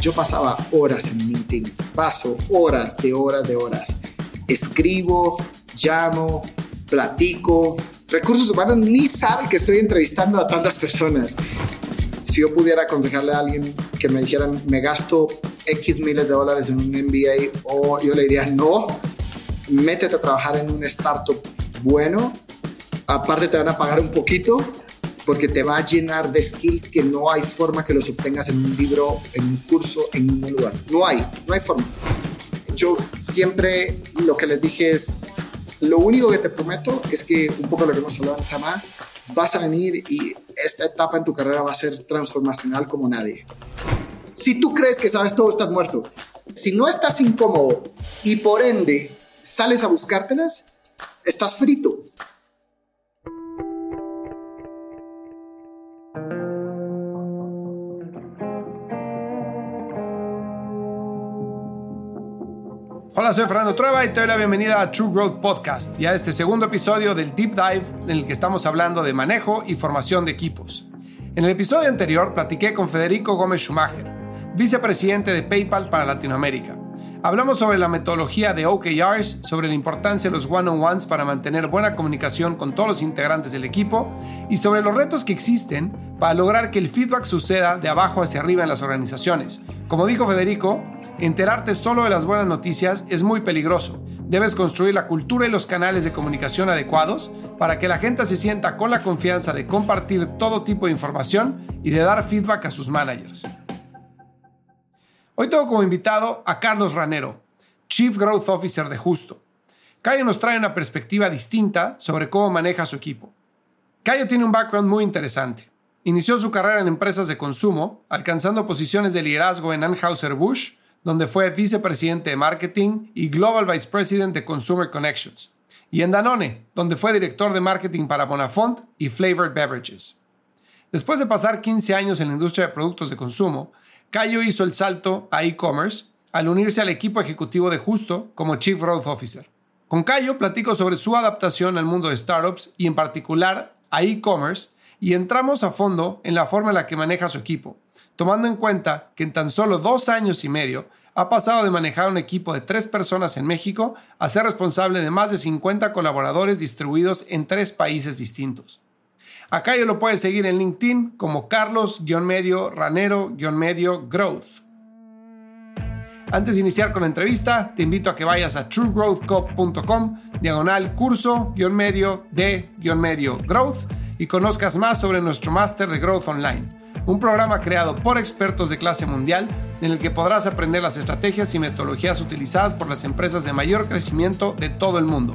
Yo pasaba horas en LinkedIn, paso horas de horas de horas. Escribo, llamo, platico. Recursos humanos ni sabe que estoy entrevistando a tantas personas. Si yo pudiera aconsejarle a alguien que me dijeran, me gasto X miles de dólares en un MBA, o yo le diría, no, métete a trabajar en un startup bueno. Aparte te van a pagar un poquito porque te va a llenar de skills que no hay forma que los obtengas en un libro, en un curso, en ningún lugar. No hay, no hay forma. Yo siempre lo que les dije es, lo único que te prometo es que, un poco lo que hemos hablado jamás, vas a venir y esta etapa en tu carrera va a ser transformacional como nadie. Si tú crees que sabes todo, estás muerto. Si no estás incómodo y por ende sales a buscártelas, estás frito. Hola, soy Fernando Trueba y te doy la bienvenida a True Growth Podcast y a este segundo episodio del Deep Dive en el que estamos hablando de manejo y formación de equipos. En el episodio anterior platiqué con Federico Gómez Schumacher, vicepresidente de PayPal para Latinoamérica. Hablamos sobre la metodología de OKRs, sobre la importancia de los one-on-ones para mantener buena comunicación con todos los integrantes del equipo y sobre los retos que existen para lograr que el feedback suceda de abajo hacia arriba en las organizaciones. Como dijo Federico, enterarte solo de las buenas noticias es muy peligroso. Debes construir la cultura y los canales de comunicación adecuados para que la gente se sienta con la confianza de compartir todo tipo de información y de dar feedback a sus managers. Hoy tengo como invitado a Carlos Ranero, Chief Growth Officer de Justo. Cayo nos trae una perspectiva distinta sobre cómo maneja su equipo. Cayo tiene un background muy interesante. Inició su carrera en empresas de consumo, alcanzando posiciones de liderazgo en Anheuser-Busch, donde fue vicepresidente de marketing y Global Vice President de Consumer Connections, y en Danone, donde fue director de marketing para Bonafont y Flavored Beverages. Después de pasar 15 años en la industria de productos de consumo, Cayo hizo el salto a e-commerce al unirse al equipo ejecutivo de Justo como Chief Growth Officer. Con Cayo platico sobre su adaptación al mundo de startups y en particular a e-commerce y entramos a fondo en la forma en la que maneja su equipo, tomando en cuenta que en tan solo dos años y medio ha pasado de manejar un equipo de tres personas en México a ser responsable de más de 50 colaboradores distribuidos en tres países distintos. Acá yo lo puedes seguir en LinkedIn como Carlos-Medio Ranero-Medio Growth. Antes de iniciar con la entrevista, te invito a que vayas a truegrowthcop.com, diagonal curso-medio de-medio growth y conozcas más sobre nuestro máster de Growth Online, un programa creado por expertos de clase mundial en el que podrás aprender las estrategias y metodologías utilizadas por las empresas de mayor crecimiento de todo el mundo.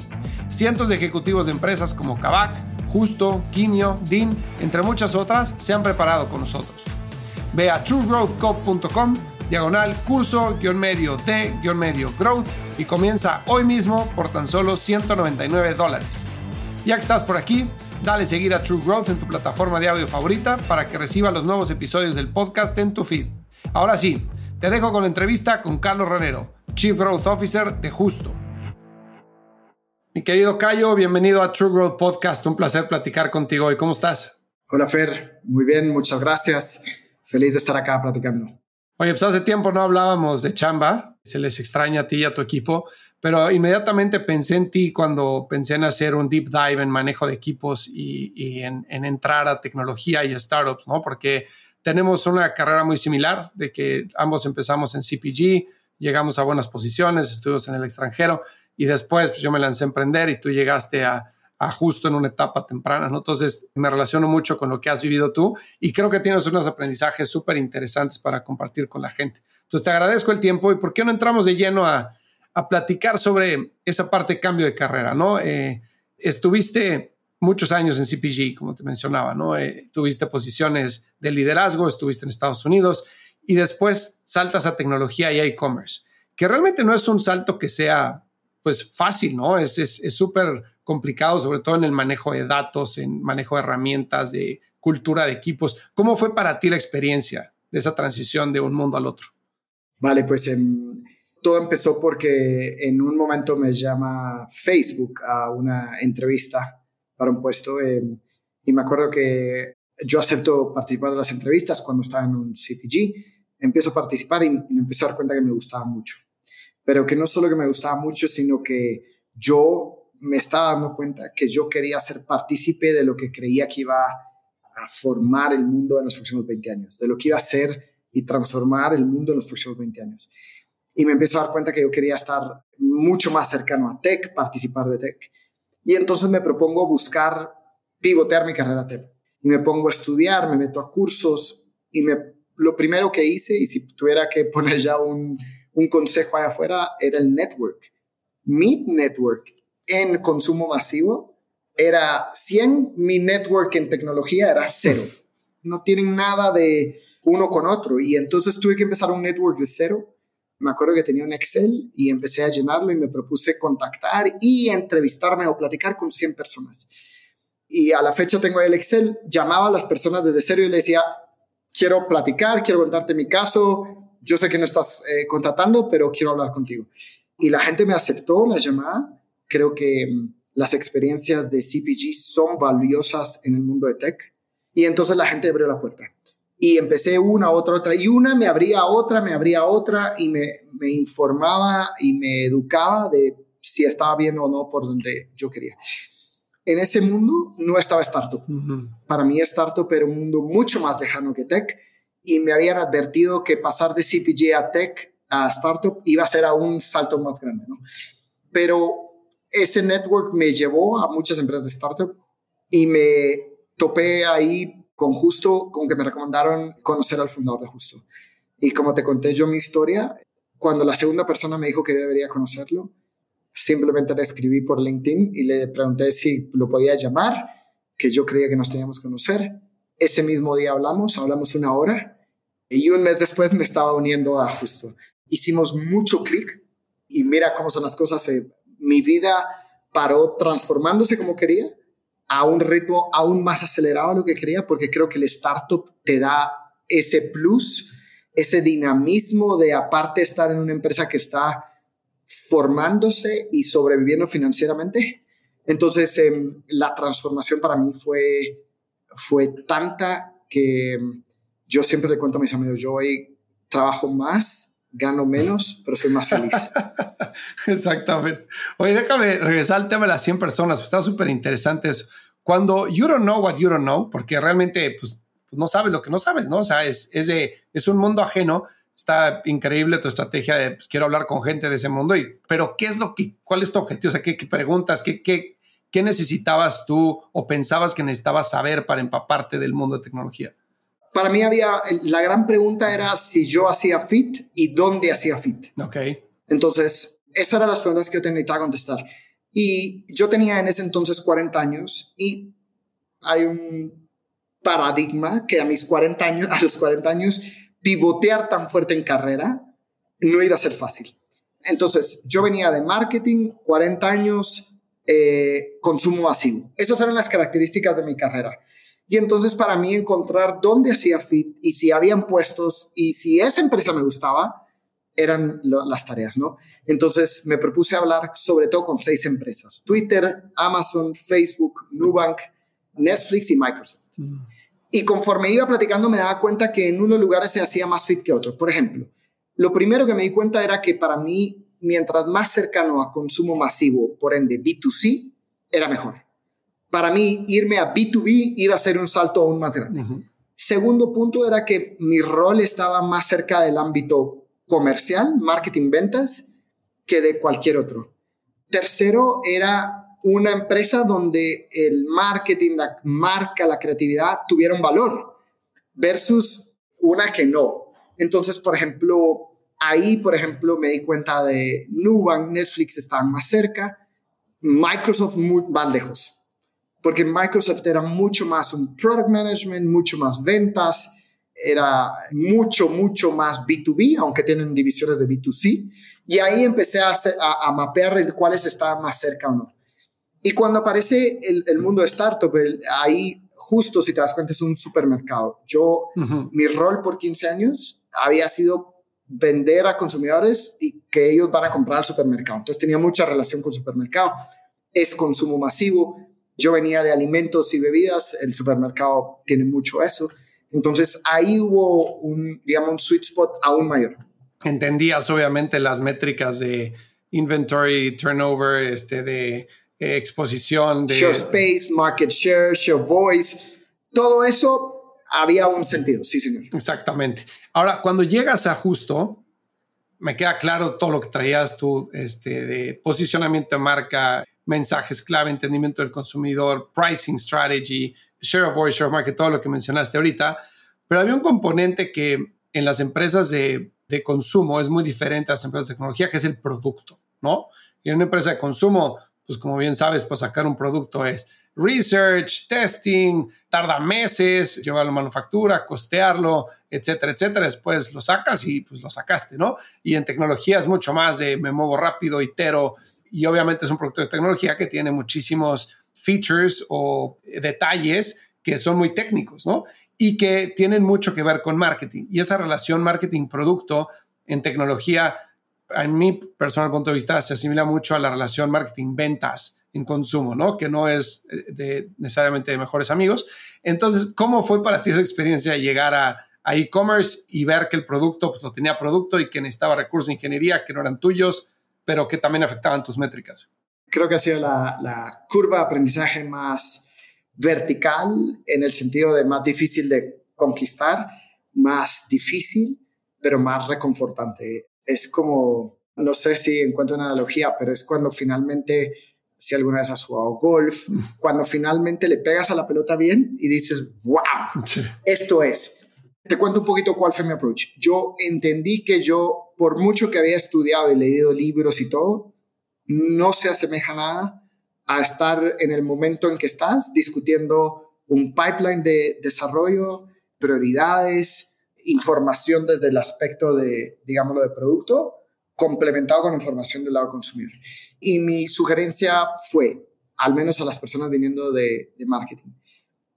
Cientos de ejecutivos de empresas como Kavak, Justo, Quinio, Dean, entre muchas otras, se han preparado con nosotros. Ve a truegrowthcop.com, diagonal curso-medio de-medio growth y comienza hoy mismo por tan solo 199 dólares. Ya que estás por aquí, dale seguir a True Growth en tu plataforma de audio favorita para que reciba los nuevos episodios del podcast en tu feed. Ahora sí, te dejo con la entrevista con Carlos Ranero, Chief Growth Officer de Justo. Mi querido Cayo, bienvenido a True Growth Podcast. Un placer platicar contigo hoy. ¿Cómo estás? Hola Fer, muy bien, muchas gracias. Feliz de estar acá platicando. Oye, pues hace tiempo no hablábamos de chamba, se les extraña a ti y a tu equipo, pero inmediatamente pensé en ti cuando pensé en hacer un deep dive en manejo de equipos y, en, en, entrar a tecnología y a startups, ¿no? Porque tenemos una carrera muy similar, de que ambos empezamos en CPG, llegamos a buenas posiciones, estuvimos en el extranjero y después pues, yo me lancé a emprender y tú llegaste a, justo en una etapa temprana, ¿no? Entonces me relaciono mucho con lo que has vivido tú y creo que tienes unos aprendizajes súper interesantes para compartir con la gente. Entonces te agradezco el tiempo y ¿por qué no entramos de lleno a, platicar sobre esa parte de cambio de carrera, ¿no? Eh, estuviste muchos años en CPG, como te mencionaba, ¿no? Eh, tuviste posiciones de liderazgo, estuviste en Estados Unidos y después saltas a tecnología y e-commerce, que realmente no es un salto que sea pues fácil, ¿no? Es súper complicado, sobre todo en el manejo de datos, en manejo de herramientas, de cultura de equipos. ¿Cómo fue para ti la experiencia de esa transición de un mundo al otro? Vale, pues em, todo empezó porque en un momento me llama Facebook a una entrevista para un puesto em, y me acuerdo que yo acepto participar de las entrevistas cuando estaba en un CPG empiezo a participar y, me empecé a dar cuenta que me gustaba mucho. Pero que no solo que me gustaba mucho, sino que yo me estaba dando cuenta que yo quería ser partícipe de lo que creía que iba a formar el mundo en los próximos 20 años, de lo que iba a ser y transformar el mundo en los próximos 20 años. Y me empecé a dar cuenta que yo quería estar mucho más cercano a tech, participar de tech. Y entonces me propongo buscar pivotear mi carrera tech. Y me pongo a estudiar, me meto a cursos y me, lo primero que hice, y si tuviera que poner ya un, un consejo allá afuera, era el network. Mi network en consumo masivo era 100, mi network en tecnología era cero. No tienen nada de uno con otro. Y entonces tuve que empezar un network de cero. Me acuerdo que tenía un Excel y empecé a llenarlo y me propuse contactar y entrevistarme o platicar con 100 personas. Y a la fecha tengo el Excel, llamaba a las personas desde cero y le decía, quiero platicar, quiero contarte mi caso, yo sé que no estás eh, contratando, pero quiero hablar contigo. Y la gente me aceptó la llamada. Creo que mm, las experiencias de CPG son valiosas en el mundo de tech. Y entonces la gente abrió la puerta y empecé una, otra, otra, y una me abría otra, me abría otra, y me, me informaba y me educaba de si estaba bien o no por donde yo quería. En ese mundo no estaba startup. Para mí startup era un mundo mucho más lejano que tech, y me habían advertido que pasar de CPG a tech a startup iba a ser aún un salto más grande, ¿no? Pero ese network me llevó a muchas empresas de startup y me topé ahí con Justo, con que me recomendaron conocer al fundador de Justo. Y como te conté yo mi historia, cuando la segunda persona me dijo que debería conocerlo, simplemente le escribí por LinkedIn y le pregunté si lo podía llamar, que yo creía que nos teníamos que conocer. Ese mismo día hablamos, hablamos una hora y un mes después me estaba uniendo a Justo. Hicimos mucho clic y mira cómo son las cosas. Eh, mi vida paró transformándose como quería a un ritmo aún más acelerado de lo que quería, porque creo que el startup te da ese plus, ese dinamismo de aparte estar en una empresa que está formándose y sobreviviendo financieramente. Entonces, em, la transformación para mí fue, fue tanta que em, yo siempre le cuento a mis amigos, yo hoy trabajo más, gano menos, pero soy más feliz. Exactamente. Oye, déjame regresar al tema de las 100 personas. Está súper interesante Cuando you don't know what you don't know, porque realmente pues, pues, no sabes lo que no sabes, ¿no? O sea, es, es, de, es un mundo ajeno. Está increíble tu estrategia de pues, quiero hablar con gente de ese mundo, y, pero ¿qué es lo que, cuál es tu objetivo? O sea, ¿qué, qué preguntas? ¿Qué, qué, ¿Qué necesitabas tú o pensabas que necesitabas saber para empaparte del mundo de tecnología? Para mí había, la gran pregunta era si yo hacía fit y dónde hacía fit. Ok. Entonces, esas eran las preguntas que yo tenía que contestar. Y yo tenía en ese entonces 40 años y hay un paradigma que a mis 40 años, a los 40 años, pivotear tan fuerte en carrera no iba a ser fácil. Entonces, yo venía de marketing, 40 años, eh, consumo masivo. Esas eran las características de mi carrera. Y entonces para mí encontrar dónde hacía fit y si habían puestos y si esa empresa me gustaba, eran las tareas, ¿no? Entonces me propuse hablar sobre todo con seis empresas, Twitter, Amazon, Facebook, Nubank, Netflix y Microsoft. Mm. Y conforme iba platicando me daba cuenta que en unos lugares se hacía más fit que otros. Por ejemplo, lo primero que me di cuenta era que para mí, mientras más cercano a consumo masivo, por ende B2C, era mejor para mí irme a B2B iba a ser un salto aún más grande. Segundo punto era que mi rol estaba más cerca del ámbito comercial, marketing, ventas, que de cualquier otro. Tercero era una empresa donde el marketing, la marca, la creatividad tuvieron valor versus una que no. Entonces, por ejemplo, ahí, por ejemplo, me di cuenta de Nubank, Netflix estaban más cerca, Microsoft muy, más lejos porque Microsoft era mucho más un product management, mucho más ventas, era mucho, mucho más B2B, aunque tienen divisiones de B2C. Y ahí empecé a, a, mapear cuáles estaban más cerca o no. Y cuando aparece el, el mundo de startup, ahí justo, si te das cuenta, es un supermercado. Yo, mi rol por 15 años había sido vender a consumidores y que ellos van a comprar al supermercado. Entonces tenía mucha relación con el supermercado. Es consumo masivo yo venía de alimentos y bebidas, el supermercado tiene mucho eso. Entonces ahí hubo un, digamos, un sweet spot aún mayor. Entendías obviamente las métricas de inventory turnover, este, de eh, exposición, de... Share space, market share, share voice, todo eso había un sentido, sí, señor. Exactamente. Ahora, cuando llegas a justo, me queda claro todo lo que traías tú, este, de posicionamiento de marca, mensajes clave, entendimiento del consumidor, pricing strategy, share of voice, share of market, todo lo que mencionaste ahorita. Pero había un componente que en las empresas de, de consumo es muy diferente a las empresas de tecnología, que es el producto, ¿no? Y en una empresa de consumo, pues como bien sabes, para sacar un producto es research, testing, tarda meses, llevarlo a manufactura, costearlo, etcétera, etcétera. Después lo sacas y pues lo sacaste, ¿no? Y en tecnología es mucho más de me muevo rápido, itero, y obviamente es un producto de tecnología que tiene muchísimos features o detalles que son muy técnicos, ¿no? Y que tienen mucho que ver con marketing. Y esa relación marketing-producto en tecnología, en mi personal punto de vista, se asimila mucho a la relación marketing-ventas en consumo, ¿no? Que no es eh, de, necesariamente de mejores amigos. Entonces, ¿cómo fue para ti esa experiencia llegar a, e-commerce y ver que el producto pues, lo tenía producto y que necesitaba recursos de ingeniería que no eran tuyos, pero que también afectaban tus métricas? Creo que ha sido la, la curva de aprendizaje más vertical en el sentido de más difícil de conquistar, más difícil, pero más reconfortante. Es como, no sé si encuentro una analogía, pero es cuando finalmente si alguna vez has jugado golf, cuando finalmente le pegas a la pelota bien y dices, wow, esto es. Te cuento un poquito cuál fue mi approach. Yo entendí que yo, por mucho que había estudiado y leído libros y todo, no se asemeja nada a estar en el momento en que estás discutiendo un pipeline de desarrollo, prioridades, información desde el aspecto de, digámoslo, de producto, complementado con información del lado consumidor. Y mi sugerencia fue, al menos a las personas viniendo de, marketing,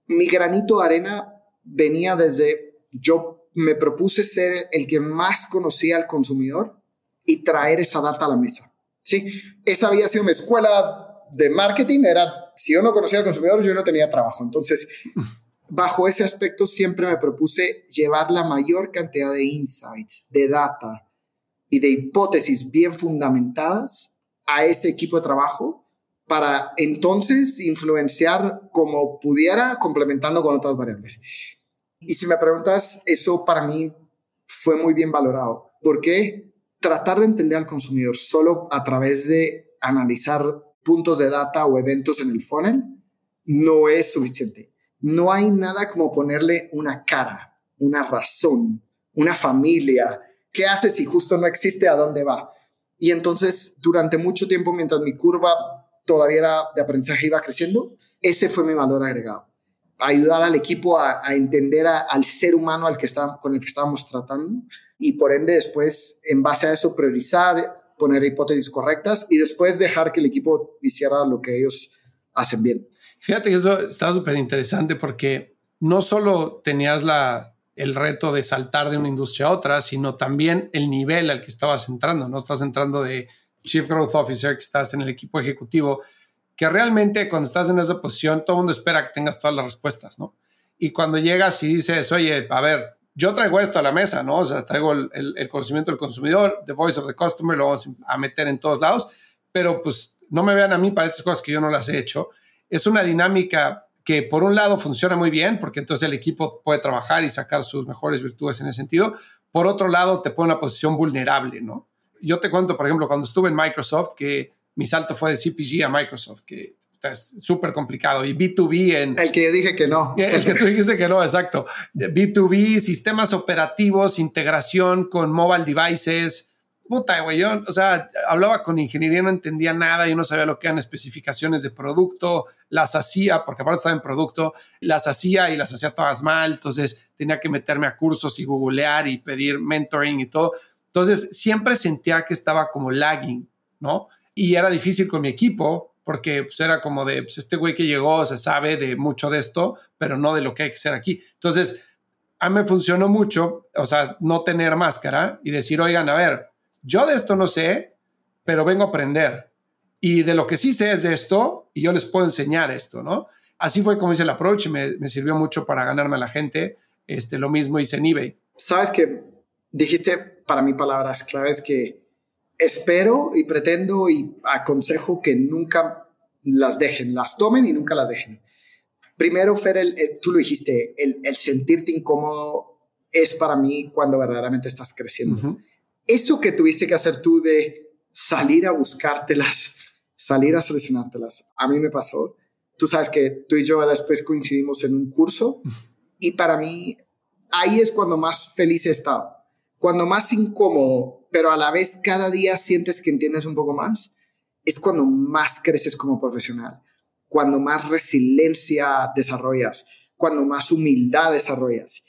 mi granito de arena venía desde, yo me propuse ser el que más conocía al consumidor y traer esa data a la mesa. Sí, esa había sido mi escuela de marketing, era, si yo no conocía al consumidor, yo no tenía trabajo. Entonces, bajo ese aspecto siempre me propuse llevar la mayor cantidad de insights, de data y de hipótesis bien fundamentadas a ese equipo de trabajo para entonces influenciar como pudiera, complementando con otras variables. Y si me preguntas, eso para mí fue muy bien valorado. porque Tratar de entender al consumidor solo a través de analizar puntos de data o eventos en el funnel no es suficiente. No hay nada como ponerle una cara, una razón, una familia. ¿Qué hace si justo no existe? ¿A dónde va? Y entonces, durante mucho tiempo, mientras mi curva todavía era de aprendizaje iba creciendo, ese fue mi valor agregado. Ayudar al equipo a, entender al ser humano al que está, con el que estábamos tratando y por ende después, en base a eso, priorizar, poner hipótesis correctas y después dejar que el equipo hiciera lo que ellos hacen bien. Fíjate que eso está súper interesante porque no solo tenías la, el reto de saltar de una industria a otra, sino también el nivel al que estabas entrando, ¿no? Estás entrando de Chief Growth Officer, que estás en el equipo ejecutivo, que realmente cuando estás en esa posición, todo el mundo espera que tengas todas las respuestas, ¿no? Y cuando llegas y dices, oye, a ver, yo traigo esto a la mesa, ¿no? O sea, traigo el, conocimiento del consumidor, the voice of the customer, lo vamos a meter en todos lados, pero pues no me vean a mí para estas cosas que yo no las he hecho. Es una dinámica que por un lado funciona muy bien, porque entonces el equipo puede trabajar y sacar sus mejores virtudes en ese sentido. Por otro lado, te pone en una posición vulnerable, ¿no? Yo te cuento, por ejemplo, cuando estuve en Microsoft, que mi salto fue de CPG a Microsoft, que es súper complicado. Y B2B en... El que yo dije que no. El que tú dijiste que no, exacto. B2B, sistemas operativos, integración con mobile devices, puta, güey, yo, o sea, hablaba con ingeniería, no entendía nada, yo no sabía lo que eran especificaciones de producto, las hacía, porque aparte estaba en producto, las hacía y las hacía todas mal, entonces tenía que meterme a cursos y googlear y pedir mentoring y todo. Entonces siempre sentía que estaba como lagging, ¿no? Y era difícil con mi equipo, porque pues, era como de, pues, este güey que llegó se sabe de mucho de esto, pero no de lo que hay que hacer aquí. Entonces, a mí me funcionó mucho, o sea, no tener máscara y decir, oigan, a ver, yo de esto no sé, pero vengo a aprender. Y de lo que sí sé es de esto, y yo les puedo enseñar esto, ¿no? Así fue como hice el approach, me, me sirvió mucho para ganarme a la gente. Este, lo mismo hice en eBay. Sabes que dijiste para mí palabras claves que espero y pretendo y aconsejo que nunca las dejen, las tomen y nunca las dejen. Primero, Fer, el, tú lo dijiste, el, el, sentirte incómodo es para mí cuando verdaderamente estás creciendo. Eso que tuviste que hacer tú de salir a buscártelas, salir a solucionártelas, a mí me pasó. Tú sabes que tú y yo después coincidimos en un curso y para mí ahí es cuando más feliz he estado, cuando más incómodo, pero a la vez cada día sientes que entiendes un poco más, es cuando más creces como profesional, cuando más resiliencia desarrollas, cuando más humildad desarrollas.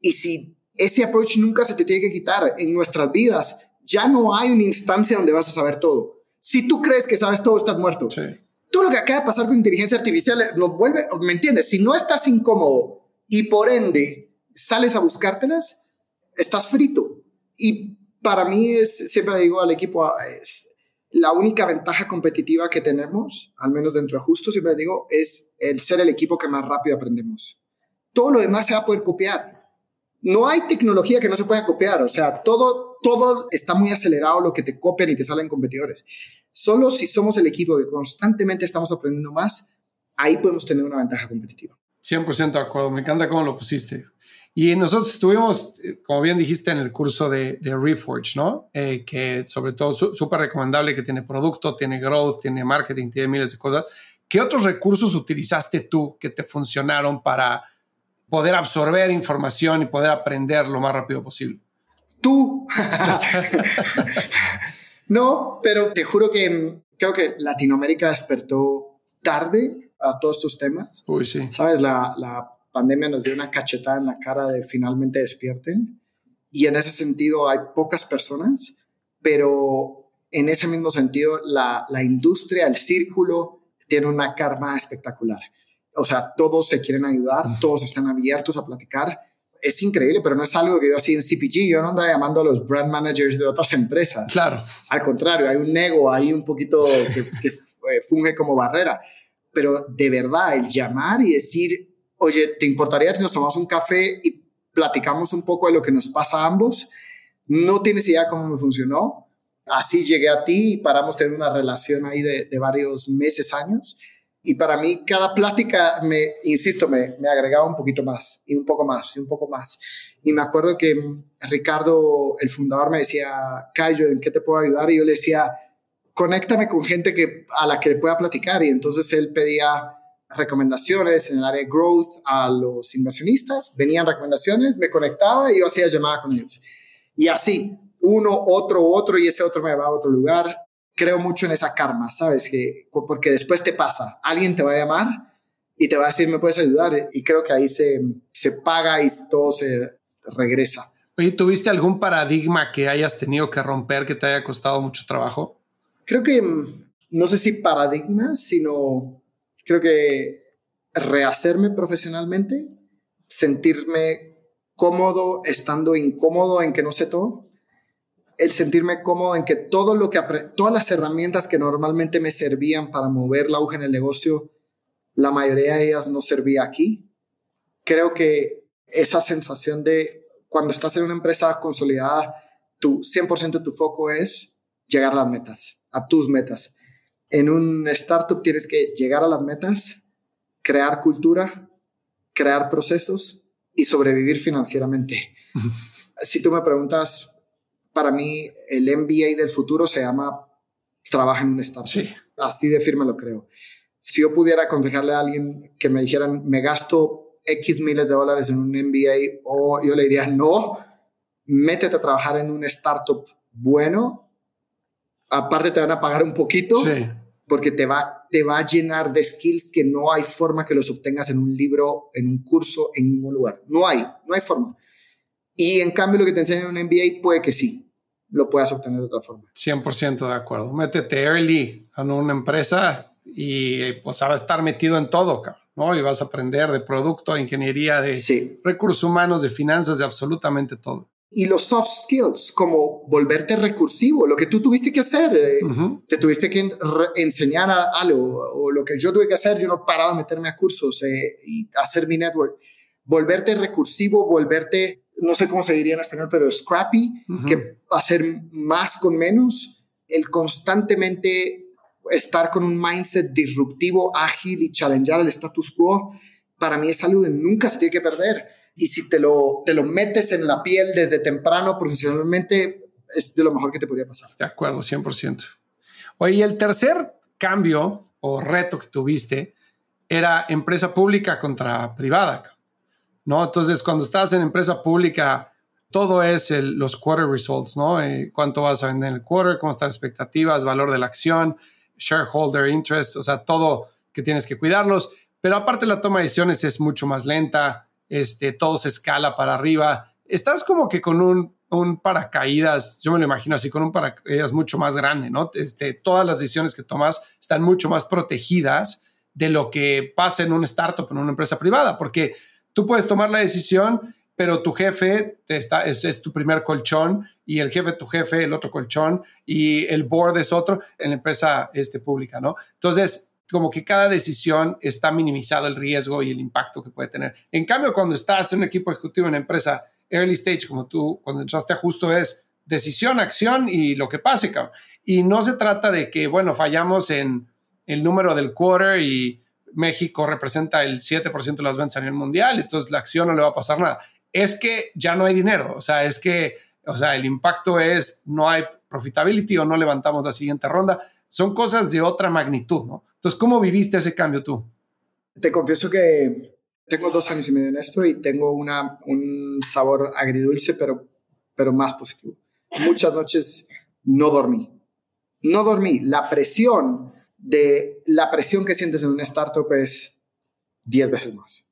Y si ese approach nunca se te tiene que quitar en nuestras vidas, ya no hay una instancia donde vas a saber todo. Si tú crees que sabes todo, estás muerto. Todo lo que acaba de pasar con inteligencia artificial nos vuelve, ¿me entiendes? Si no estás incómodo y por ende sales a buscártelas, estás frito. Y para mí es, siempre digo al equipo, es, la única ventaja competitiva que tenemos, al menos dentro de Justo, siempre digo, es el ser el equipo que más rápido aprendemos. Todo lo demás se va a poder copiar. No hay tecnología que no se pueda copiar, o sea, todo, todo está muy acelerado lo que te copian y te salen competidores. Solo si somos el equipo que constantemente estamos aprendiendo más, ahí podemos tener una ventaja competitiva. 100% de acuerdo, me encanta cómo lo pusiste. Y nosotros estuvimos, eh, como bien dijiste, en el curso de, de Reforge, ¿no? Eh, que sobre todo súper recomendable, que tiene producto, tiene growth, tiene marketing, tiene miles de cosas. ¿Qué otros recursos utilizaste tú que te funcionaron para poder absorber información y poder aprender lo más rápido posible? Tú. no, pero te juro que mm, creo que Latinoamérica despertó tarde a todos estos temas. Uy, sí. Sabes, la, la pandemia nos dio una cachetada en la cara de finalmente despierten. Y en ese sentido hay pocas personas, pero en ese mismo sentido la, la industria, el círculo, tiene una karma espectacular. O sea, todos se quieren ayudar, todos están abiertos a platicar. Es increíble, pero no es algo que yo así en CPG, yo no ando llamando a los brand managers de otras empresas. Claro. Al contrario, hay un ego ahí un poquito que, que funge como barrera. Pero de verdad, el llamar y decir, oye, ¿te importaría si nos tomamos un café y platicamos un poco de lo que nos pasa a ambos? No tienes idea cómo me funcionó. Así llegué a ti y paramos tener una relación ahí de, varios meses, años. Y para mí cada plática, me, insisto, me, me, agregaba un poquito más y un poco más y un poco más. Y me acuerdo que Ricardo, el fundador, me decía, Cayo, ¿en qué te puedo ayudar? Y yo le decía, conéctame con gente que, a la que le pueda platicar. Y entonces él pedía recomendaciones en el área de growth a los inversionistas, venían recomendaciones, me conectaba y yo hacía llamada con ellos. Y así, uno, otro, otro, y ese otro me va a otro lugar. Creo mucho en esa karma, ¿sabes? Que, porque después te pasa, alguien te va a llamar y te va a decir, ¿me puedes ayudar? Y creo que ahí se, se paga y todo se regresa. Oye, ¿tuviste algún paradigma que hayas tenido que romper que te haya costado mucho trabajo? Creo que, mm, no sé si paradigma, sino creo que rehacerme profesionalmente, sentirme cómodo estando incómodo en que no sé todo, el sentirme cómodo en que todo lo que todas las herramientas que normalmente me servían para mover la aguja en el negocio, la mayoría de ellas no servía aquí. Creo que esa sensación de cuando estás en una empresa consolidada, tu 100% de tu foco es llegar a las metas, a tus metas en un startup tienes que llegar a las metas, crear cultura, crear procesos y sobrevivir financieramente. si tú me preguntas, para mí el MBA del futuro se llama trabaja en un startup. Sí. Así de firme lo creo. Si yo pudiera aconsejarle a alguien que me dijeran, me gasto X miles de dólares en un MBA, o yo le diría, no, métete a trabajar en un startup bueno. Aparte te van a pagar un poquito. Sí porque te va, te va a llenar de skills que no hay forma que los obtengas en un libro, en un curso, en ningún lugar. No hay, no hay forma. Y en cambio lo que te enseñan en un MBA puede que sí, lo puedas obtener de otra forma. 100% de acuerdo. Métete early en una empresa y pues va a estar metido en todo, ¿no? Y vas a aprender de producto, de ingeniería, de recursos humanos, de finanzas, de absolutamente todo y los soft skills, como volverte recursivo, lo que tú tuviste que hacer, eh, te tuviste que enseñar algo, o lo que yo tuve que hacer, yo no paraba de meterme a cursos eh, y hacer mi network. volverte recursivo, volverte, no sé cómo se diría en español, pero scrappy, que hacer más con menos, el constantemente estar con un mindset disruptivo, ágil y challengear el status quo, para mí es algo que nunca se tiene que perder. Y si te lo, te lo metes en la piel desde temprano profesionalmente, es de lo mejor que te podría pasar. De acuerdo, 100%. Oye, el tercer cambio o reto que tuviste era empresa pública contra privada, ¿no? Entonces, cuando estás en empresa pública, todo es los quarter results, ¿no? Eh, cuánto vas a vender en el quarter, cómo están las expectativas, valor de la acción, shareholder interest, o sea, todo que tienes que cuidarlos. Pero aparte la toma de decisiones es mucho más lenta, este, todo se escala para arriba. Estás como que con un, un paracaídas, yo me lo imagino así, con un paracaídas mucho más grande, ¿no? Este, todas las decisiones que tomas están mucho más protegidas de lo que pasa en un startup, en una empresa privada, porque tú puedes tomar la decisión, pero tu jefe te está, es, es, tu primer colchón y el jefe tu jefe, el otro colchón y el board es otro en la empresa este, pública, ¿no? Entonces, como que cada decisión está minimizado el riesgo y el impacto que puede tener. En cambio, cuando estás en un equipo ejecutivo en una empresa early stage, como tú, cuando entraste a justo es decisión, acción y lo que pase, cabrón. Y no se trata de que, bueno, fallamos en el número del quarter y México representa el 7% de las ventas a nivel mundial, entonces la acción no le va a pasar nada. Es que ya no hay dinero, o sea, es que, o sea, el impacto es no hay profitability o no levantamos la siguiente ronda. Son cosas de otra magnitud, ¿no? Entonces, ¿cómo viviste ese cambio tú? Te confieso que tengo dos años y medio en esto y tengo una, un sabor agridulce, pero, pero más positivo. Muchas noches no dormí. No dormí. La presión de la presión que sientes en un startup es 10 veces más.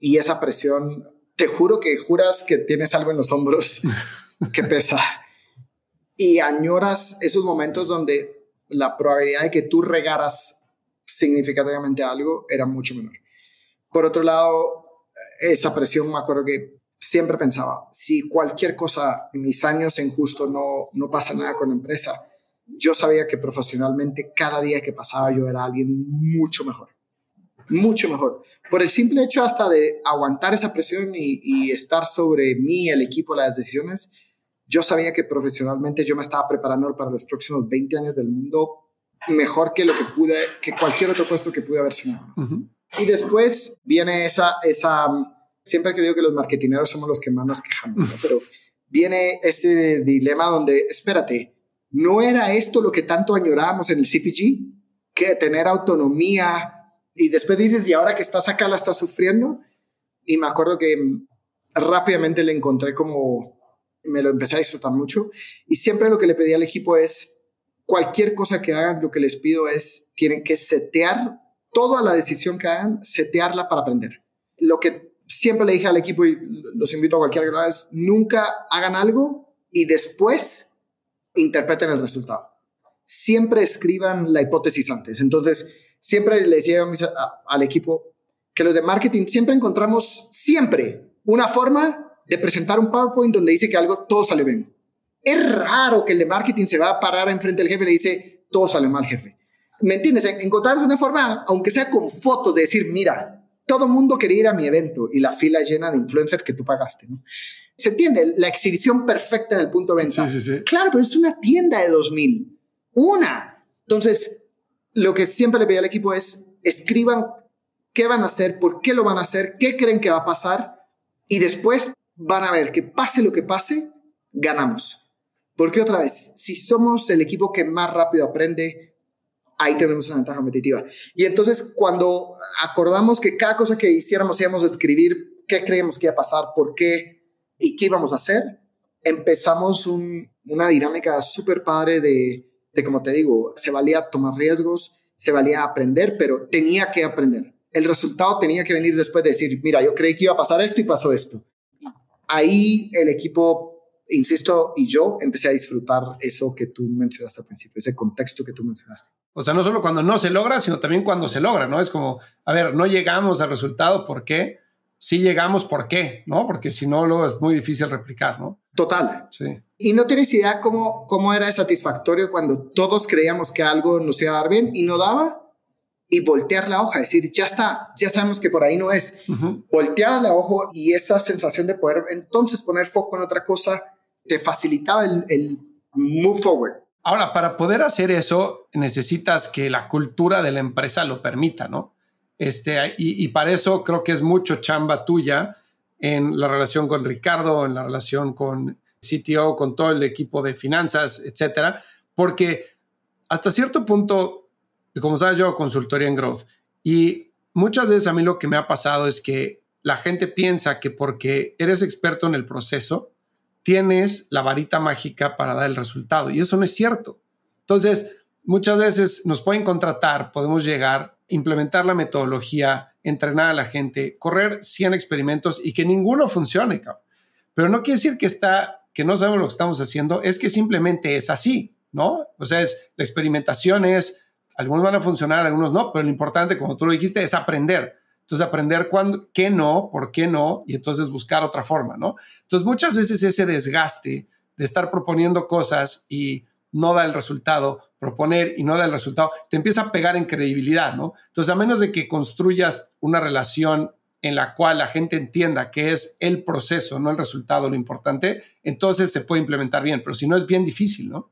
Y esa presión, te juro que juras que tienes algo en los hombros que pesa. Y añoras esos momentos donde la probabilidad de que tú regaras significativamente algo era mucho menor. Por otro lado, esa presión, me acuerdo que siempre pensaba, si cualquier cosa en mis años en justo no, no pasa nada con la empresa, yo sabía que profesionalmente cada día que pasaba yo era alguien mucho mejor, mucho mejor. Por el simple hecho hasta de aguantar esa presión y, estar sobre mí, el equipo, las decisiones, yo sabía que profesionalmente yo me estaba preparando para los próximos 20 años del mundo mejor que lo que pude, que cualquier otro puesto que pude haber soñado. Y después viene esa, esa, siempre que digo que los marketineros somos los que más nos quejamos, pero viene ese dilema donde, espérate, ¿No era esto lo que tanto añorábamos en el CPG? Que tener autonomía y después dices, ¿y ahora que estás acá la estás sufriendo? Y me acuerdo que rápidamente le encontré como, me lo empecé a disfrutar mucho y siempre lo que le pedí al equipo es, cualquier cosa que hagan, lo que les pido es, tienen que setear toda la decisión que hagan, setearla para aprender. Lo que siempre le dije al equipo y los invito a cualquier grado es, nunca hagan algo y después interpreten el resultado. Siempre escriban la hipótesis antes. Entonces, siempre le decía al equipo que los de marketing siempre encontramos siempre una forma de presentar un PowerPoint donde dice que algo todo sale bien. Es raro que el de marketing se va a parar enfrente del jefe y le dice todo sale mal, jefe. ¿Me entiendes? Encontramos una forma, aunque sea con fotos, de decir, mira, todo mundo quería ir a mi evento y la fila llena de influencers que tú pagaste. ¿no? ¿Se entiende? La exhibición perfecta en el punto de venta. Sí, sí, sí. Claro, pero es una tienda de 2000. Una. Entonces, lo que siempre le pedí al equipo es escriban qué van a hacer, por qué lo van a hacer, qué creen que va a pasar y después van a ver que pase lo que pase, ganamos. Porque otra vez, si somos el equipo que más rápido aprende, ahí tenemos una ventaja competitiva. Y entonces cuando acordamos que cada cosa que hiciéramos íbamos a escribir qué creemos que iba a pasar, por qué, ¿Y qué íbamos a hacer? Empezamos una dinámica súper padre de, de, como te digo, se valía tomar riesgos, se valía aprender, pero tenía que aprender. El resultado tenía que venir después de decir, mira, yo creí que iba a pasar esto y pasó esto. Ahí el equipo, insisto, y yo empecé a disfrutar eso que tú mencionaste al principio, ese contexto que tú mencionaste. O sea, no solo cuando no se logra, sino también cuando se logra, ¿no? Es como, a ver, no llegamos al resultado, ¿por qué? si llegamos, ¿por qué? ¿No? Porque si no, luego es muy difícil replicar, ¿no? Total. Sí. Y no tienes idea cómo, cómo era satisfactorio cuando todos creíamos que algo nos iba a dar bien y no daba. y voltear la hoja, decir, ya está, ya sabemos que por ahí no es. Voltear la hoja y esa sensación de poder entonces poner foco en otra cosa te facilitaba el, el move forward. Ahora, para poder hacer eso, necesitas que la cultura de la empresa lo permita, ¿no? Este, y, y para eso creo que es mucho chamba tuya en la relación con Ricardo, en la relación con CTO, con todo el equipo de finanzas, etcétera, porque hasta cierto punto, como sabes, yo consultoría en growth y muchas veces a mí lo que me ha pasado es que la gente piensa que porque eres experto en el proceso, tienes la varita mágica para dar el resultado y eso no es cierto. Entonces, muchas veces nos pueden contratar, podemos llegar, implementar la metodología, entrenar a la gente, correr 100 experimentos y que ninguno funcione, pero no quiere decir que está que no sabemos lo que estamos haciendo, es que simplemente es así, ¿no? O sea, es, la experimentación es, algunos van a funcionar, algunos no, pero lo importante, como tú lo dijiste, es aprender. Entonces, aprender cuándo, qué no, por qué no, y entonces buscar otra forma, ¿no? Entonces, muchas veces ese desgaste de estar proponiendo cosas y no da el resultado, proponer y no da el resultado, te empieza a pegar en credibilidad, ¿no? Entonces, a menos de que construyas una relación en la cual la gente entienda que es el proceso, no el resultado lo importante, entonces se puede implementar bien, pero si no es bien difícil, ¿no?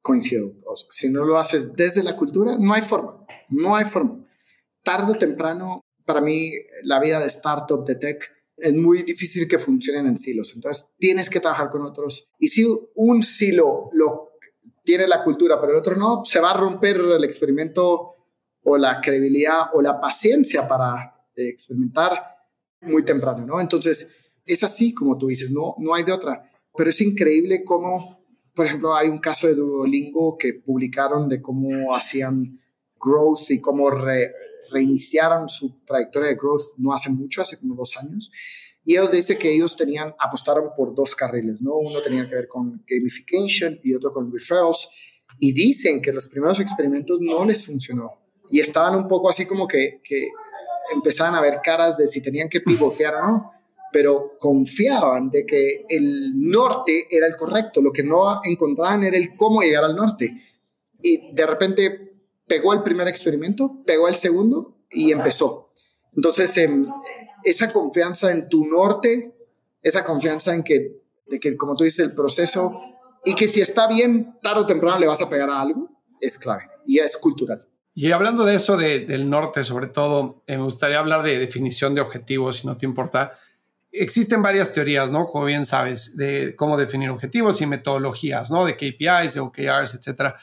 Coincido. si no lo haces desde la cultura, no hay forma, no hay forma. Tarde o temprano, para mí, la vida de startup, de tech, es muy difícil que funcionen en silos. Entonces, tienes que trabajar con otros. Y si un silo lo tiene la cultura, pero el otro no, se va a romper el experimento o la credibilidad o la paciencia para experimentar muy temprano, ¿no? Entonces, es así como tú dices, no, no hay de otra. Pero es increíble cómo, por ejemplo, hay un caso de Duolingo que publicaron de cómo hacían growth y cómo reiniciaron su trayectoria de growth no hace mucho, hace como dos años. Y ellos dicen que ellos tenían, apostaron por dos carriles, ¿no? Uno tenía que ver con gamification y otro con referrals. Y dicen que los primeros experimentos no les funcionó. Y estaban un poco así como que, que empezaban a ver caras de si tenían que pivotear o no, pero confiaban de que el norte era el correcto, lo que no encontraban era el cómo llegar al norte. Y de repente pegó el primer experimento, pegó el segundo y empezó. Entonces, em, esa confianza en tu norte, esa confianza en que, de que, como tú dices, el proceso y que si está bien, tarde o temprano le vas a pegar a algo, es clave y es cultural. Y hablando de eso del norte, sobre todo, eh, me gustaría hablar de definición de objetivos, si no te importa. Existen varias teorías, ¿no? Como bien sabes, de cómo definir objetivos y metodologías, ¿no? De KPIs, de OKRs, etcétera.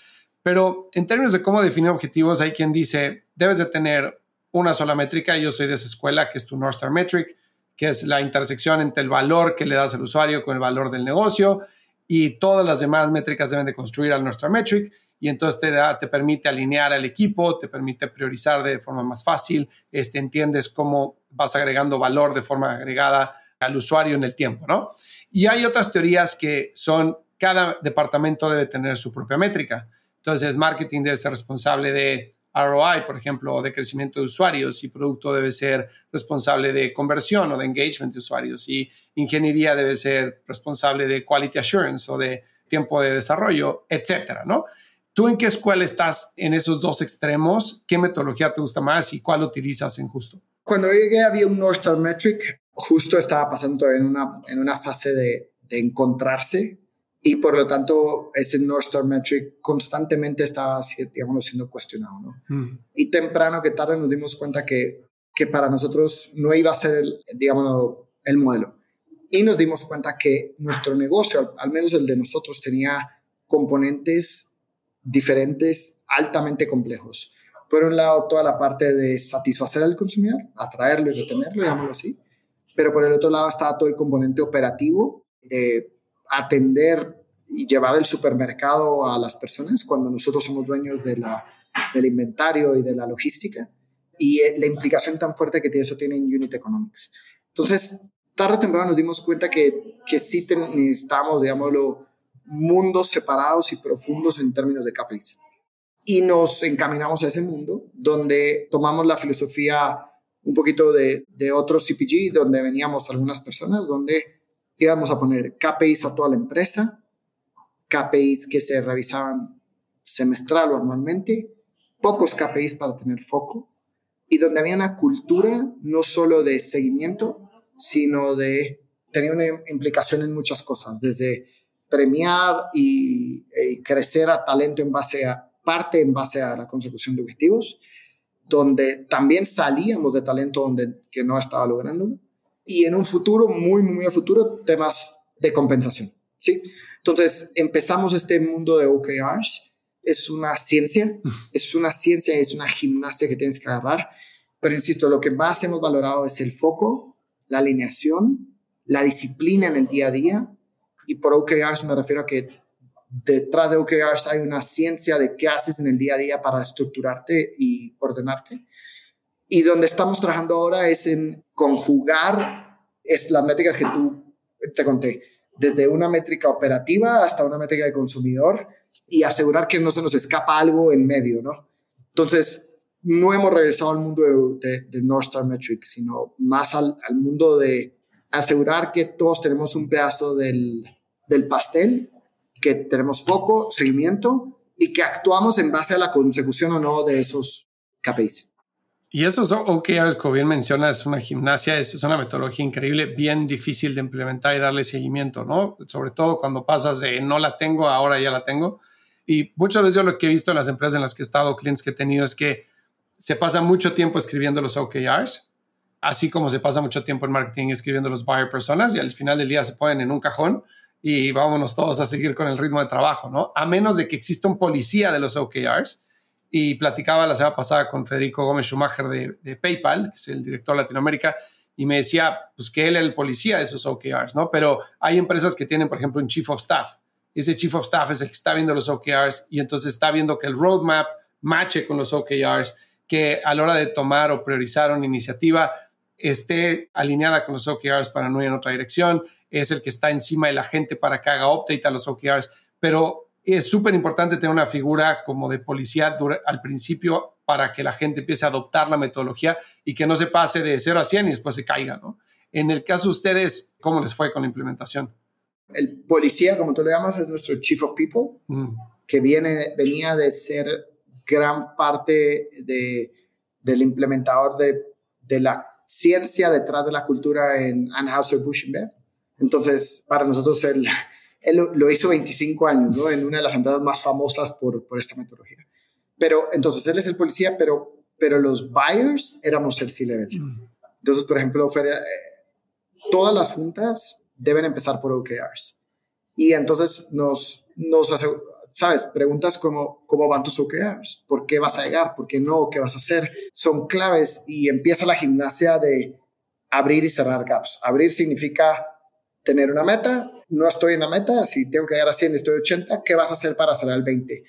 Pero en términos de cómo definir objetivos, hay quien dice, debes de tener una sola métrica. Yo soy de esa escuela, que es tu North Star Metric, que es la intersección entre el valor que le das al usuario con el valor del negocio y todas las demás métricas deben de construir al North Star Metric y entonces te, da, te permite alinear al equipo, te permite priorizar de forma más fácil, este, entiendes cómo vas agregando valor de forma agregada al usuario en el tiempo, ¿no? Y hay otras teorías que son, cada departamento debe tener su propia métrica. Entonces, marketing debe ser responsable de ROI, por ejemplo, o de crecimiento de usuarios, y producto debe ser responsable de conversión o de engagement de usuarios, y ingeniería debe ser responsable de quality assurance o de tiempo de desarrollo, etcétera, ¿no? ¿Tú en qué escuela estás en esos dos extremos? ¿Qué metodología te gusta más y cuál utilizas en justo? Cuando llegué había un North Star Metric, justo estaba pasando en una, en una fase de, de encontrarse y por lo tanto ese North Star Metric constantemente estaba, digamos, siendo cuestionado. ¿no? Y temprano que tarde nos dimos cuenta que, que para nosotros no iba a ser, el, digamos, el modelo. Y nos dimos cuenta que nuestro negocio, al menos el de nosotros, tenía componentes diferentes, altamente complejos. Por un lado, toda la parte de satisfacer al consumidor, atraerlo y retenerlo, llamémoslo así. Pero por el otro lado estaba todo el componente operativo de atender y llevar el supermercado a las personas cuando nosotros somos dueños de la, del inventario y de la logística y eh, la implicación tan fuerte que eso tiene en Unit Economics. Entonces, tarde o temprano nos dimos cuenta que, que sí necesitamos, digámoslo, mundos separados y profundos en términos de KPIs. Y nos encaminamos a ese mundo donde tomamos la filosofía un poquito de, de otro CPG, donde veníamos algunas personas, donde íbamos a poner KPIs a toda la empresa, KPIs que se revisaban semestral o anualmente, pocos KPIs para tener foco. Y donde había una cultura no solo de seguimiento, sino de tener una implicación en muchas cosas, desde premiar y, y crecer a talento en base a parte en base a la consecución de objetivos, donde también salíamos de talento donde que no estaba lográndolo y en un futuro muy muy a futuro temas de compensación, ¿sí? Entonces empezamos este mundo de OKRs es una ciencia, es una ciencia, es una gimnasia que tienes que agarrar. Pero insisto, lo que más hemos valorado es el foco, la alineación, la disciplina en el día a día. Y por OKRs me refiero a que detrás de OKRs hay una ciencia de qué haces en el día a día para estructurarte y ordenarte. Y donde estamos trabajando ahora es en conjugar es las métricas que tú te conté, desde una métrica operativa hasta una métrica de consumidor y asegurar que no se nos escapa algo en medio, ¿no? Entonces, no hemos regresado al mundo de, de, North Star Metrics, sino más al, al, mundo de asegurar que todos tenemos un pedazo del, del pastel, que tenemos foco, seguimiento y que actuamos en base a la consecución o no de esos KPIs. Y eso es OKRs, como bien menciona, es una gimnasia, es, una metodología increíble, bien difícil de implementar y darle seguimiento, ¿no? Sobre todo cuando pasas de no la tengo, ahora ya la tengo. Y muchas veces yo lo que he visto en las empresas en las que he estado, clientes que he tenido, es que se pasa mucho tiempo escribiendo los OKRs, así como se pasa mucho tiempo en marketing escribiendo los buyer personas y al final del día se ponen en un cajón y vámonos todos a seguir con el ritmo de trabajo, ¿no? A menos de que exista un policía de los OKRs. Y platicaba la semana pasada con Federico Gómez Schumacher de, PayPal, que es el director de Latinoamérica, y me decía pues, que él era el policía de esos OKRs, ¿no? Pero hay empresas que tienen, por ejemplo, un chief of staff ese chief of staff es el que está viendo los OKRs y entonces está viendo que el roadmap mache con los OKRs, que a la hora de tomar o priorizar una iniciativa esté alineada con los OKRs para no ir en otra dirección, es el que está encima de la gente para que haga update a los OKRs, pero es súper importante tener una figura como de policía al principio para que la gente empiece a adoptar la metodología y que no se pase de 0 a 100 y después se caiga, ¿no? En el caso de ustedes, ¿cómo les fue con la implementación? El policía, como tú le llamas, es nuestro Chief of People, mm. que viene, venía de ser gran parte de, del implementador de, de, la ciencia detrás de la cultura en Anheuser-Busch InBev. Entonces, para nosotros, él, él lo, hizo 25 años, ¿no? En una de las empresas más famosas por, por esta metodología. Pero, entonces, él es el policía, pero, pero los buyers éramos el C-Level. Mm. Entonces, por ejemplo, fue, eh, todas las juntas deben empezar por OKRs. Y entonces nos, nos hace, ¿sabes? Preguntas como, ¿cómo van tus OKRs? ¿Por qué vas a llegar? ¿Por qué no? ¿Qué vas a hacer? Son claves y empieza la gimnasia de abrir y cerrar gaps. Abrir significa tener una meta, no estoy en la meta, si tengo que llegar a 100 y estoy a 80, ¿qué vas a hacer para cerrar el 20?